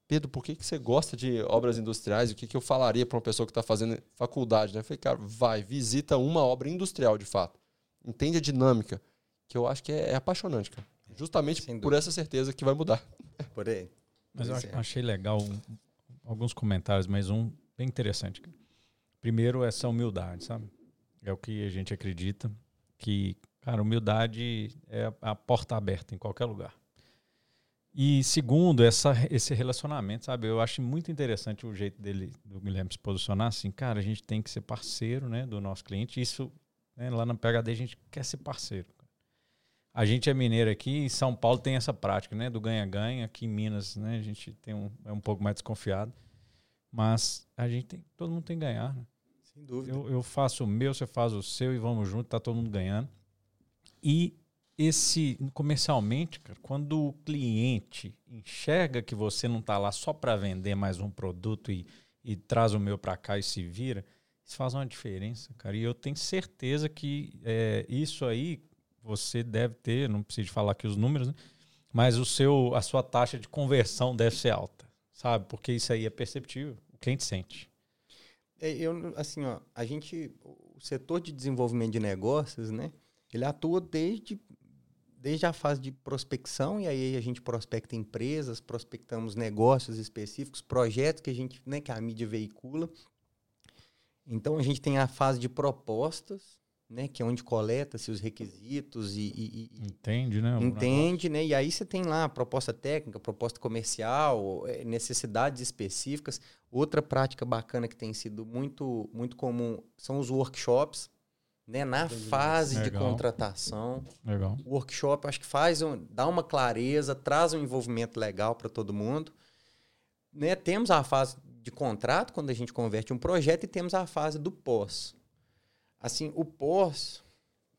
Pedro, por que, que você gosta de obras industriais? O que, que eu falaria para uma pessoa que está fazendo faculdade? Né? Eu falei, cara, vai, visita uma obra industrial de fato. Entende a dinâmica, que eu acho que é, é apaixonante, cara. Justamente por essa certeza que vai mudar. Por aí. Mas eu é. achei legal um, alguns comentários, mas um bem interessante. Primeiro, essa humildade, sabe? É o que a gente acredita, que, cara, humildade é a porta aberta em qualquer lugar. E segundo, essa, esse relacionamento, sabe? Eu acho muito interessante o jeito dele, do Guilherme se posicionar assim, cara, a gente tem que ser parceiro, né, do nosso cliente. Isso, né, lá na PHD a gente quer ser parceiro. A gente é mineiro aqui, em São Paulo tem essa prática, né, do ganha-ganha. Aqui em Minas, né, a gente tem um, é um pouco mais desconfiado. Mas a gente tem, todo mundo tem que ganhar, né? Sem dúvida. Eu, eu faço o meu, você faz o seu e vamos junto, tá todo mundo ganhando. E esse comercialmente, cara, quando o cliente enxerga que você não está lá só para vender mais um produto e, e traz o meu para cá e se vira, isso faz uma diferença, cara. E eu tenho certeza que é, isso aí você deve ter, não preciso falar aqui os números, né? mas o seu, a sua taxa de conversão deve ser alta, sabe? Porque isso aí é perceptível, o cliente sente. É, eu, assim, ó, a gente, o setor de desenvolvimento de negócios, né? Ele atua desde desde a fase de prospecção, e aí a gente prospecta empresas, prospectamos negócios específicos, projetos que a gente, né, que a mídia veicula. Então a gente tem a fase de propostas, né, que é onde coleta-se os requisitos e, e, e entende, né? Entende, né? E aí você tem lá proposta técnica, proposta comercial, é, necessidades específicas. Outra prática bacana que tem sido muito muito comum são os workshops né, na fase Legal. de contratação. Legal. O workshop acho que faz um, dá uma clareza, traz um envolvimento legal para todo mundo. Né, temos a fase de contrato quando a gente converte um projeto e temos a fase do pós. Assim, o pós,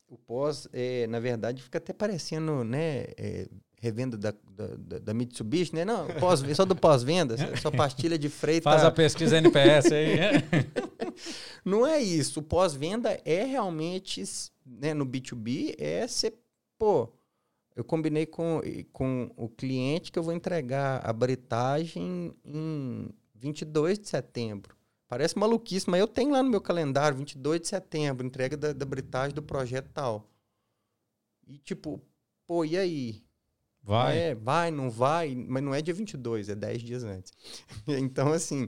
o pós, é, na verdade, fica até parecendo, né, é, revenda da, da, da, Mitsubishi, né? Não, pós, [laughs] só do pós-venda, só pastilha de freio. Faz a pesquisa NPS aí. [laughs] Não é isso. O pós-venda é realmente, né, no B2B, é ser, pô, eu combinei com, com o cliente que eu vou entregar a britagem em 22 de setembro. Parece maluquice, mas eu tenho lá no meu calendário, 22 de setembro, entrega da, da britagem do projeto tal. E tipo, pô, e aí? Vai. É, vai, não vai, mas não é dia 22, é 10 dias antes. [laughs] então, assim,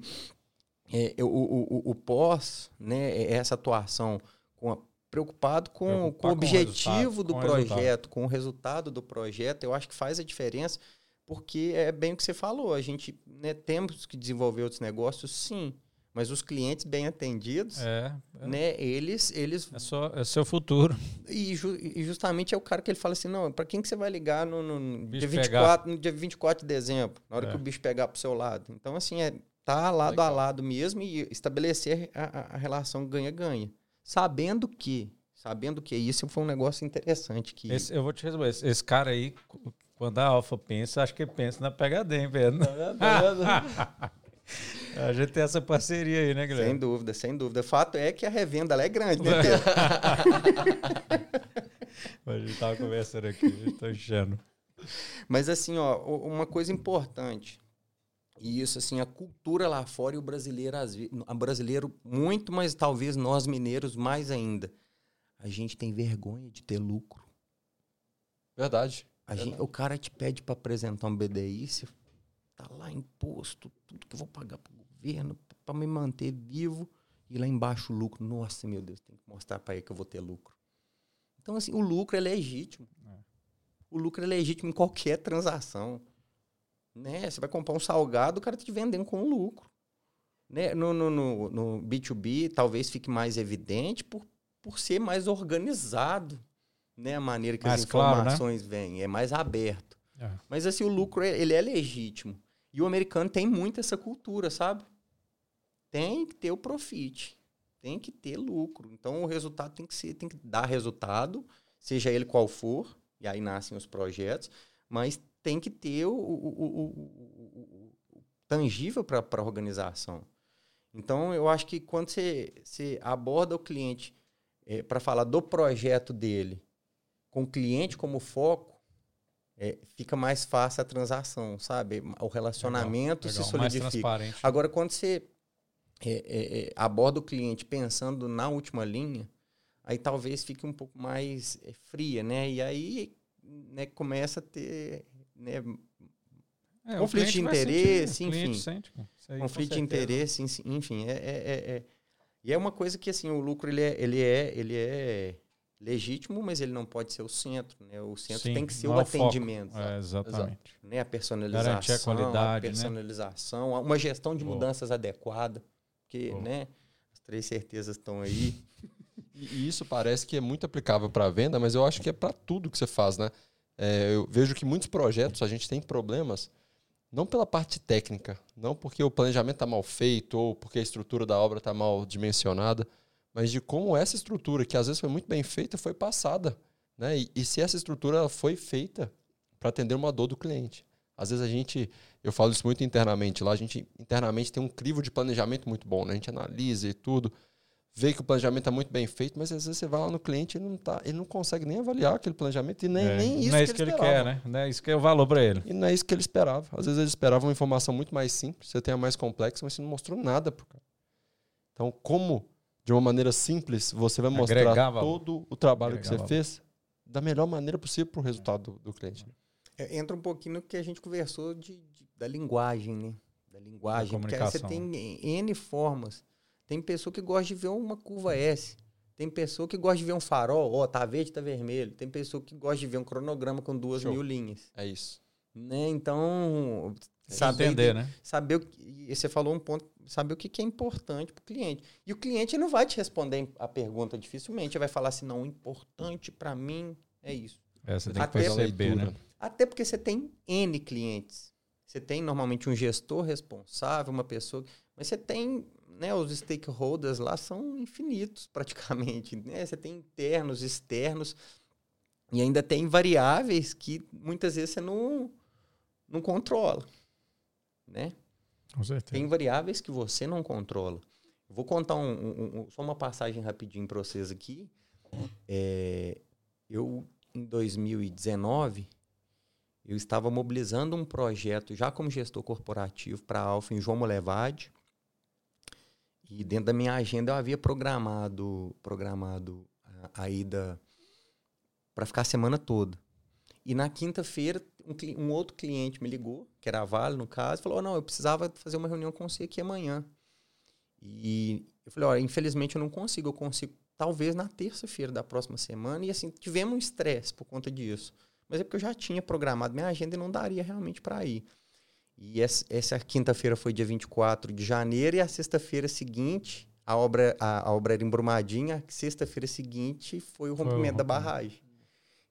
é, o, o, o, pós, né, é essa atuação com a, preocupado com, com o objetivo com o do com projeto, com o resultado do projeto, eu acho que faz a diferença, porque é bem o que você falou, a gente né, temos que desenvolver outros negócios, sim, mas os clientes bem atendidos, é, é. né, eles, eles... É, só, é seu futuro. E, ju, e, justamente é o cara que ele fala assim, não, para quem que você vai ligar no, no dia 24, no dia 24 de dezembro, na hora é. que o bicho pegar pro seu lado. Então, assim, é tá lado Legal. a lado mesmo e estabelecer a, a relação ganha-ganha. Sabendo que, sabendo que isso foi um negócio interessante. Que... Esse, eu vou te responder, esse, esse cara aí, quando a Alfa pensa, acho que pensa na PHD, Pedro. [laughs] A gente tem essa parceria aí, né, Guilherme? Sem dúvida, sem dúvida. O fato é que a revenda é grande, né, [laughs] a gente tava conversando aqui, estou enchendo. Mas assim, ó, uma coisa importante. E isso, assim, a cultura lá fora e o brasileiro, a brasileiro muito, mas talvez nós mineiros mais ainda. A gente tem vergonha de ter lucro. Verdade. Verdade. Gente, o cara te pede para apresentar um BDI, você tá lá imposto, tudo que eu vou pagar para para me manter vivo, e lá embaixo o lucro. Nossa, meu Deus, tem que mostrar para ele que eu vou ter lucro. Então, assim, o lucro é legítimo. É. O lucro é legítimo em qualquer transação. Né? Você vai comprar um salgado, o cara está te vendendo com lucro. Né? No, no, no, no, B2B, talvez fique mais evidente por, por ser mais organizado. Né? A maneira que mais as informações claro, né? vêm. É mais aberto. É. Mas assim, o lucro ele é legítimo. E o americano tem muito essa cultura, sabe? Tem que ter o profit. Tem que ter lucro. Então o resultado tem que ser, tem que dar resultado, seja ele qual for, e aí nascem os projetos, mas tem que ter o, o, o, o tangível para a organização. Então, eu acho que quando você, você aborda o cliente é, para falar do projeto dele, com o cliente como foco, é, fica mais fácil a transação, sabe? O relacionamento legal, legal, se solidifica. Agora, quando você é, é, é, aborda o cliente pensando na última linha, aí talvez fique um pouco mais é, fria, né? E aí né, começa a ter né, é, conflito de interesse, sentir, enfim. Sente, conflito de interesse, enfim. É, é, é, e é uma coisa que assim, o lucro ele é, ele é, ele é legítimo, mas ele não pode ser o centro. Né? O centro Sim, tem que ser o atendimento. É, exatamente. Né? A personalização, Garantir a, qualidade, a né? personalização, né? uma gestão de mudanças adequada. Porque né, as três certezas estão aí. [laughs] E isso parece que é muito aplicável para a venda, mas eu acho que é para tudo que você faz, né? É, eu vejo que muitos projetos a gente tem problemas não pela parte técnica, não porque o planejamento está mal feito ou porque a estrutura da obra está mal dimensionada, mas de como essa estrutura, que às vezes foi muito bem feita, foi passada. Né? E, e se essa estrutura foi feita para atender uma dor do cliente. Às vezes a gente, eu falo isso muito internamente lá, a gente internamente tem um crivo de planejamento muito bom, né? a gente analisa e tudo, vê que o planejamento está muito bem feito, mas às vezes você vai lá no cliente e ele não, tá, ele não consegue nem avaliar aquele planejamento e nem, é. nem isso, não é isso que, ele, que ele quer, né? Não é isso que é o valor para ele. E não é isso que ele esperava. Às vezes ele esperava uma informação muito mais simples, você tem a mais complexa, mas você não mostrou nada pro cara. Então, como de uma maneira simples você vai mostrar todo o trabalho Agregar que você valor. fez da melhor maneira possível para o resultado do, do cliente. Né? É, entra um pouquinho no que a gente conversou de da linguagem, né? Da linguagem, da porque aí você tem N formas tem pessoa que gosta de ver uma curva S. Tem pessoa que gosta de ver um farol, ó, tá verde, tá vermelho. Tem pessoa que gosta de ver um cronograma com duas Show. mil linhas. É isso. Né? Então, é saber entender, né? Saber o que, você falou um ponto, saber o que é importante para o cliente. E o cliente não vai te responder a pergunta dificilmente, ele vai falar assim, não, importante para mim é isso. É, você tem Até que perceber, né? Até porque você tem N clientes. Você tem normalmente um gestor responsável, uma pessoa, mas você tem né, os stakeholders lá são infinitos [laughs] praticamente. Né? Você tem internos, externos, e ainda tem variáveis que muitas vezes você não, não controla. Né? Com certeza. Tem variáveis que você não controla. Vou contar um, um, um, só uma passagem rapidinho para vocês aqui. É, eu, em 2019, eu estava mobilizando um projeto já como gestor corporativo para a Alfa em João Molevade. E dentro da minha agenda eu havia programado, programado a, a ida para ficar a semana toda. E na quinta-feira, um, um, outro cliente me ligou, que era a Vale, no caso, falou: oh, não, eu precisava fazer uma reunião com você aqui amanhã. E eu falei: olha, infelizmente eu não consigo, eu consigo talvez na terça-feira da próxima semana. E assim, tivemos um estresse por conta disso. Mas é porque eu já tinha programado minha agenda e não daria realmente para ir. E essa, essa quinta-feira foi dia 24 de janeiro e a sexta-feira seguinte, a obra, a, a, obra era em Brumadinho, a sexta-feira seguinte foi o rompimento da barragem.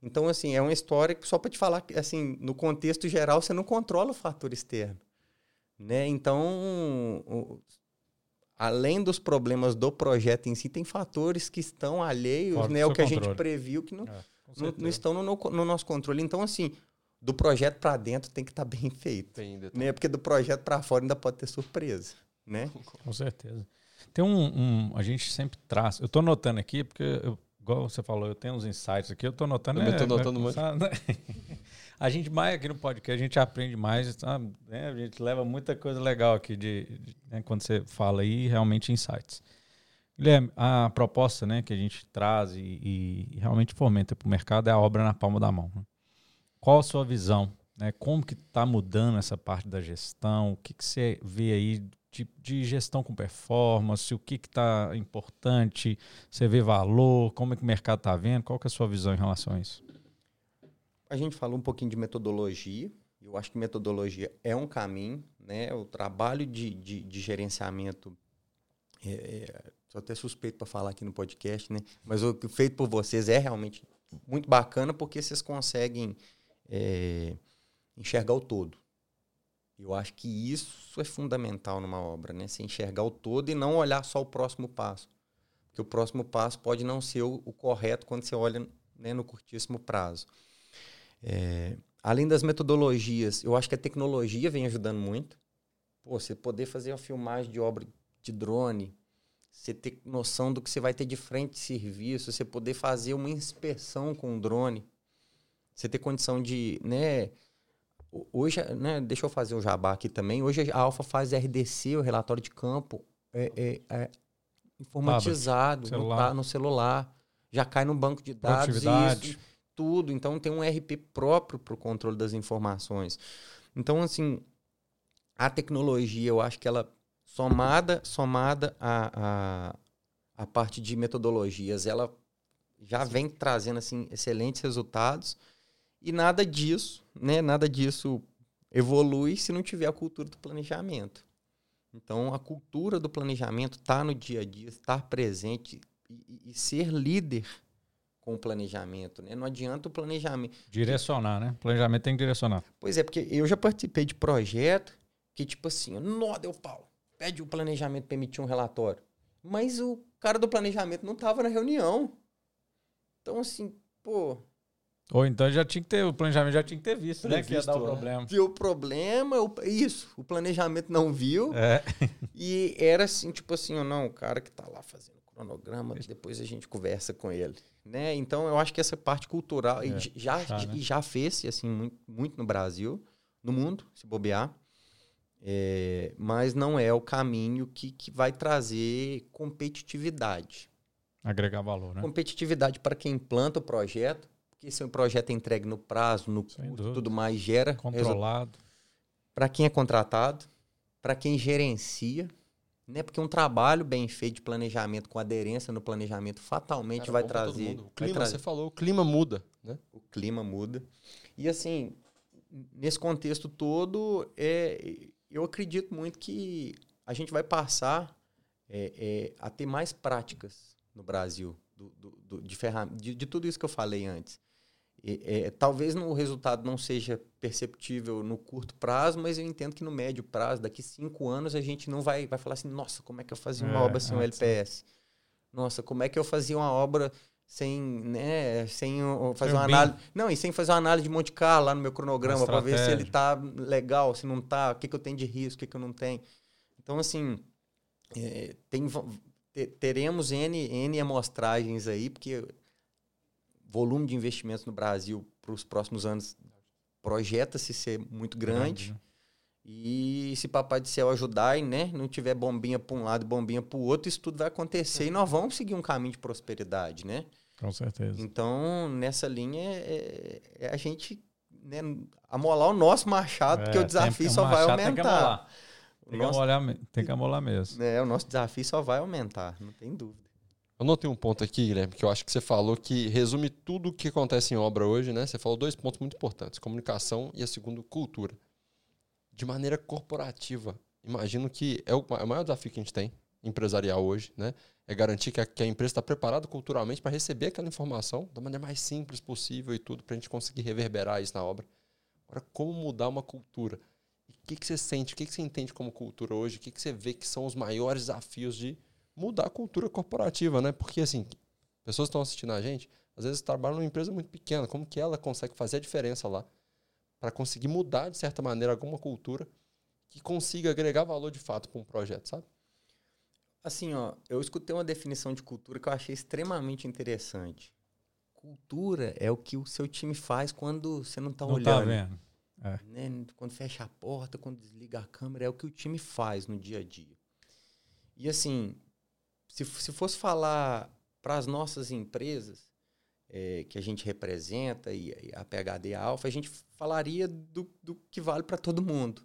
Então, assim, é uma história que só para te falar assim, no contexto geral, você não controla o fator externo. Né? Então, o, além dos problemas do projeto em si, tem fatores que estão alheios, Fora né? O que controle. a gente previu que não, é, não, não, estão no, no, nosso controle. Então, assim, do projeto para dentro tem que estar tá bem feito. Ainda né? Porque do projeto para fora ainda pode ter surpresa, né? [laughs] Com certeza. Tem um, um a gente sempre traz. Eu estou notando aqui porque eu, igual você falou, eu tenho uns insights aqui. Eu estou notando. Eu estou é, notando muito. [laughs] a gente mais aqui no podcast, a gente aprende mais, sabe? Né? A gente leva muita coisa legal aqui de, de né? quando você fala aí, realmente insights. Guilherme, a proposta né, que a gente traz e, e realmente fomenta para o mercado é a obra na palma da mão. Né? Qual a sua visão? Né? Como que está mudando essa parte da gestão? O que, que você vê aí de, de gestão com performance? O que está importante? Você vê valor? Como é que o mercado está vendo? Qual que é a sua visão em relação a isso? A gente falou um pouquinho de metodologia. Eu acho que metodologia é um caminho. Né? O trabalho de, de, de gerenciamento é, é, sou até suspeito para falar aqui no podcast, né? Mas o feito por vocês é realmente muito bacana porque vocês conseguem é, enxergar o todo. Eu acho que isso é fundamental numa obra, né? Se enxergar o todo e não olhar só o próximo passo. Porque o próximo passo pode não ser o, o correto quando você olha né, no curtíssimo prazo. É, além das metodologias, eu acho que a tecnologia vem ajudando muito. Pô, você poder fazer uma filmagem de obra de drone, você ter noção do que você vai ter de frente de serviço, você poder fazer uma inspeção com o drone. Você ter condição de, né? Hoje, né, deixa eu fazer o jabá aqui também. Hoje a Alfa faz RDC, o relatório de campo, é, é, é informatizado celular. No, no, celular. Já cai no banco de dados, isso, tudo. Então tem um RP próprio para o controle das informações. Então, assim, a tecnologia, eu acho que ela, somada, somada a, a, a parte de metodologias, ela já vem trazendo assim excelentes resultados e nada disso, né? Nada disso evolui se não tiver a cultura do planejamento. Então, a cultura do planejamento está no dia a dia, estar presente e, e, ser líder com o planejamento, né? Não adianta o planejamento. Direcionar, né? Planejamento tem que direcionar. Pois é, porque eu já participei de projeto que, tipo assim, nó, deu pau. Pede o planejamento para emitir um relatório. Mas o cara do planejamento não estava na reunião. Então, assim, pô. Ou então já tinha que ter, o planejamento já tinha que ter visto, né? Que ia dar o né? problema. Viu o problema, o- isso, o planejamento não viu. É. [laughs] E era assim, tipo assim, ó, não, o cara que tá lá fazendo cronograma, depois a gente conversa com ele, né? Então eu acho que essa parte cultural e É, j- já já, né? e já fez assim muito, muito no Brasil, no mundo, se bobear. É, mas não é o caminho que, que vai trazer competitividade. Agregar valor, né? Competitividade para quem implanta o projeto, porque se o projeto é entregue no prazo, no tudo mais gera Controlado. para quem é contratado, para quem gerencia, né? Porque um trabalho bem feito de planejamento com aderência no planejamento fatalmente Cara, vai trazer, mundo. O vai clima, trazer- você falou, o clima muda, né? o clima muda. E assim, nesse contexto todo, é, eu acredito muito que a gente vai passar é, é, a ter mais práticas no Brasil do, do- do- de, de, de tudo isso que eu falei antes. É, talvez no- o resultado não seja perceptível no curto prazo, mas eu entendo que no médio prazo, daqui cinco anos, a gente não vai, vai falar assim, nossa, como é que eu fazia uma É, obra sem um antes, LPS? Nossa, como é que eu fazia uma obra sem, né, sem fazer Sem uma análise. Não, e sem fazer uma análise de Monte Carlo lá no meu cronograma para ver se ele tá legal, se não tá, o que, que eu tenho de risco, o que, que eu não tenho. Então, assim, é, tem, teremos N, N amostragens aí, porque volume de investimentos no Brasil para os próximos anos projeta-se ser muito grande. né? E se Papai do Céu ajudar e né, não tiver bombinha para um lado e bombinha para o outro, isso tudo vai acontecer e nós vamos seguir um caminho de prosperidade, né? Com certeza. Então, nessa linha, é, é a gente né, amolar o nosso machado, porque É, o desafio tem- só o vai Tem que aumentar. amolar. Tem que, nosso, amolar, me- tem que amolar mesmo. é, o nosso desafio só vai aumentar, não tem dúvida. Eu notei um ponto aqui, Guilherme, que eu acho que você falou que resume tudo o que acontece em obra hoje, né? Você falou dois pontos muito importantes: comunicação e a segunda, cultura. De maneira corporativa, imagino que é o, ma- o maior desafio que a gente tem, empresarial hoje, né? É garantir que a, que a empresa está preparada culturalmente para receber aquela informação da maneira mais simples possível e tudo, para a gente conseguir reverberar isso na obra. Agora, como mudar uma cultura? O que, que você sente? O que, que você entende como cultura hoje? O que, que você vê que são os maiores desafios de mudar a cultura corporativa, né? Porque, assim, pessoas que estão assistindo a gente, às vezes trabalham numa empresa muito pequena. Como que ela consegue fazer a diferença lá para conseguir mudar, de certa maneira, alguma cultura que consiga agregar valor de fato para um projeto, sabe? Assim, ó, eu escutei uma definição de cultura que eu achei extremamente interessante. Cultura é o que o seu time faz quando você não está tá olhando. vendo. né? Quando fecha a porta, quando desliga a câmera, é o que o time faz no dia a dia. E assim, se, se fosse falar para as nossas empresas é, que a gente representa, e, e a PHD e a Alfa, a gente falaria do, do que vale para todo mundo.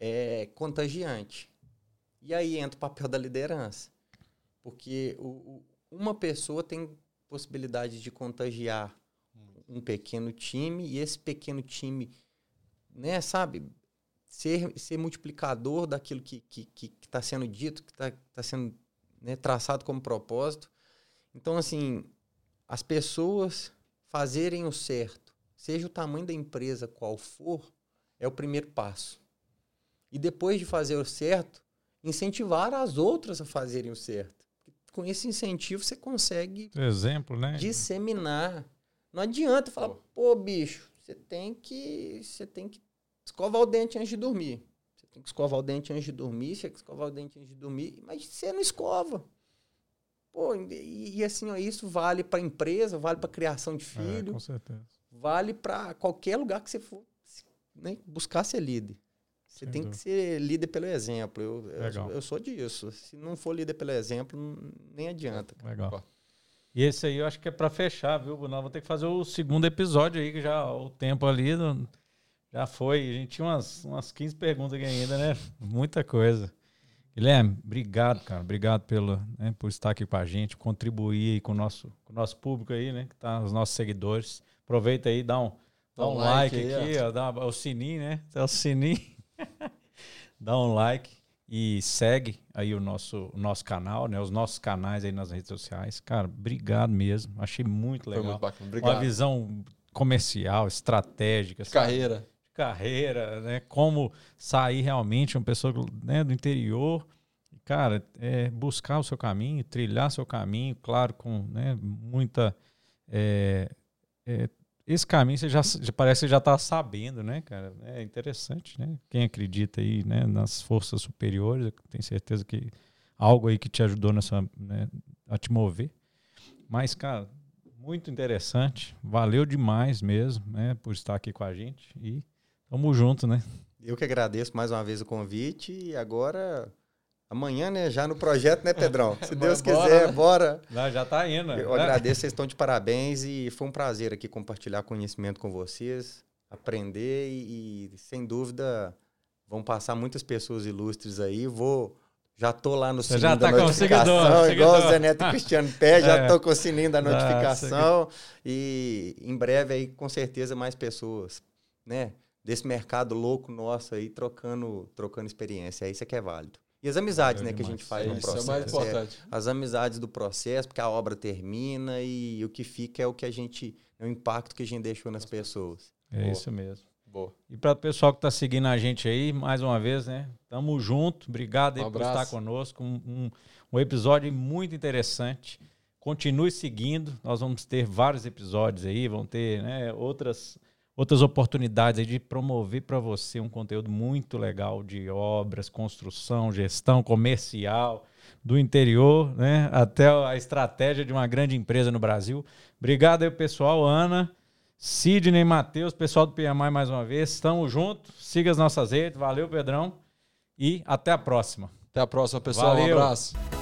É contagiante. E aí entra o papel da liderança. Porque o, o- uma pessoa tem possibilidade de contagiar um pequeno time, e esse pequeno time né, sabe, ser, ser multiplicador daquilo que está que, que, que tá sendo dito, que está tá sendo né, traçado como propósito. Então, assim, as pessoas fazerem o certo, seja o tamanho da empresa qual for, é o primeiro passo. E depois de fazer o certo, incentivar as outras a fazerem o certo. Com esse incentivo, você consegue Exemplo, né? disseminar. Não adianta falar, pô, bicho, você tem que. Você tem que escovar o dente antes de dormir. Você tem que escovar o dente antes de dormir, você tem que escovar o dente antes de dormir, mas você não escova. Pô, e, e assim, ó, isso vale para empresa, vale para criação de É, filho, com certeza. vale para qualquer lugar que você for né, buscar ser líder. Você Sem tem dúvida. que ser líder pelo exemplo. Eu, eu, eu sou disso. Se não for líder pelo exemplo, nem adianta. cara. Legal. E esse aí eu acho que é pra fechar, viu, Bruno? Vou ter que fazer o segundo episódio aí, que já o tempo ali não- já foi. A gente tinha umas, umas 15 perguntas aqui ainda, né? Muita coisa. Guilherme, obrigado, cara. Obrigado pelo, né, por estar aqui com a gente, contribuir aí com o nosso, com o nosso público aí, né? Que tá, os nossos seguidores. Aproveita aí, dá um, dá um like, aí, aqui, ó, dá o sininho, né? Dá o sininho. [laughs] dá um like. e segue aí o nosso, o nosso canal, né? Os nossos canais aí nas redes sociais. Cara, obrigado mesmo. Achei muito legal. Foi muito bacana. Obrigado. Uma visão comercial, estratégica. De carreira. Carreira, né? Como sair realmente uma pessoa né, do interior. Cara, é buscar o seu caminho, trilhar seu caminho, claro, com né, muita. É, é, esse caminho você já, já parece que já está sabendo, né, cara? É interessante, né? Quem acredita aí né, nas forças superiores, tenho certeza que algo aí que te ajudou nessa, né, a te mover. Mas, cara, muito interessante. Valeu demais mesmo, né, por estar aqui com a gente e tamo junto, né? Eu que agradeço mais uma vez o convite e agora Amanhã, né? Já no projeto, né, Pedrão? Se [laughs] Deus bora, quiser, né? bora. Não, já tá indo. Eu né? agradeço, vocês estão de parabéns e foi um prazer aqui compartilhar conhecimento com vocês, aprender e, e sem dúvida, vão passar muitas pessoas ilustres aí. Vou. Já tô lá no sininho já tá da notificação, seguidor, igual seguidor. o Zé Neto e Cristiano Pé, já é. tô com o sininho da notificação. e em breve aí, com certeza, mais pessoas, né? Desse mercado louco nosso aí, trocando, trocando experiência. É isso que é válido. E as amizades, né, que a gente faz no processo. Isso é mais importante. É, as amizades do processo, porque a obra termina e o que fica é o que a gente, é o impacto que a gente deixou nas pessoas. É Boa. isso mesmo. Boa. E para o pessoal que está seguindo a gente aí, mais uma vez, né? Tamo junto. Obrigado aí um por estar conosco. Um, um, um episódio muito interessante. Continue seguindo. Nós vamos ter vários episódios aí, vão ter né, outras outras oportunidades de promover para você um conteúdo muito legal de obras, construção, gestão comercial do interior, né, até a estratégia de uma grande empresa no Brasil. Obrigado aí, pessoal, Ana, Sidney, Matheus, pessoal do PMI mais uma vez. Estamos juntos. Siga as nossas redes. Valeu, Pedrão. E até a próxima. Até a próxima, pessoal. Valeu. Um abraço.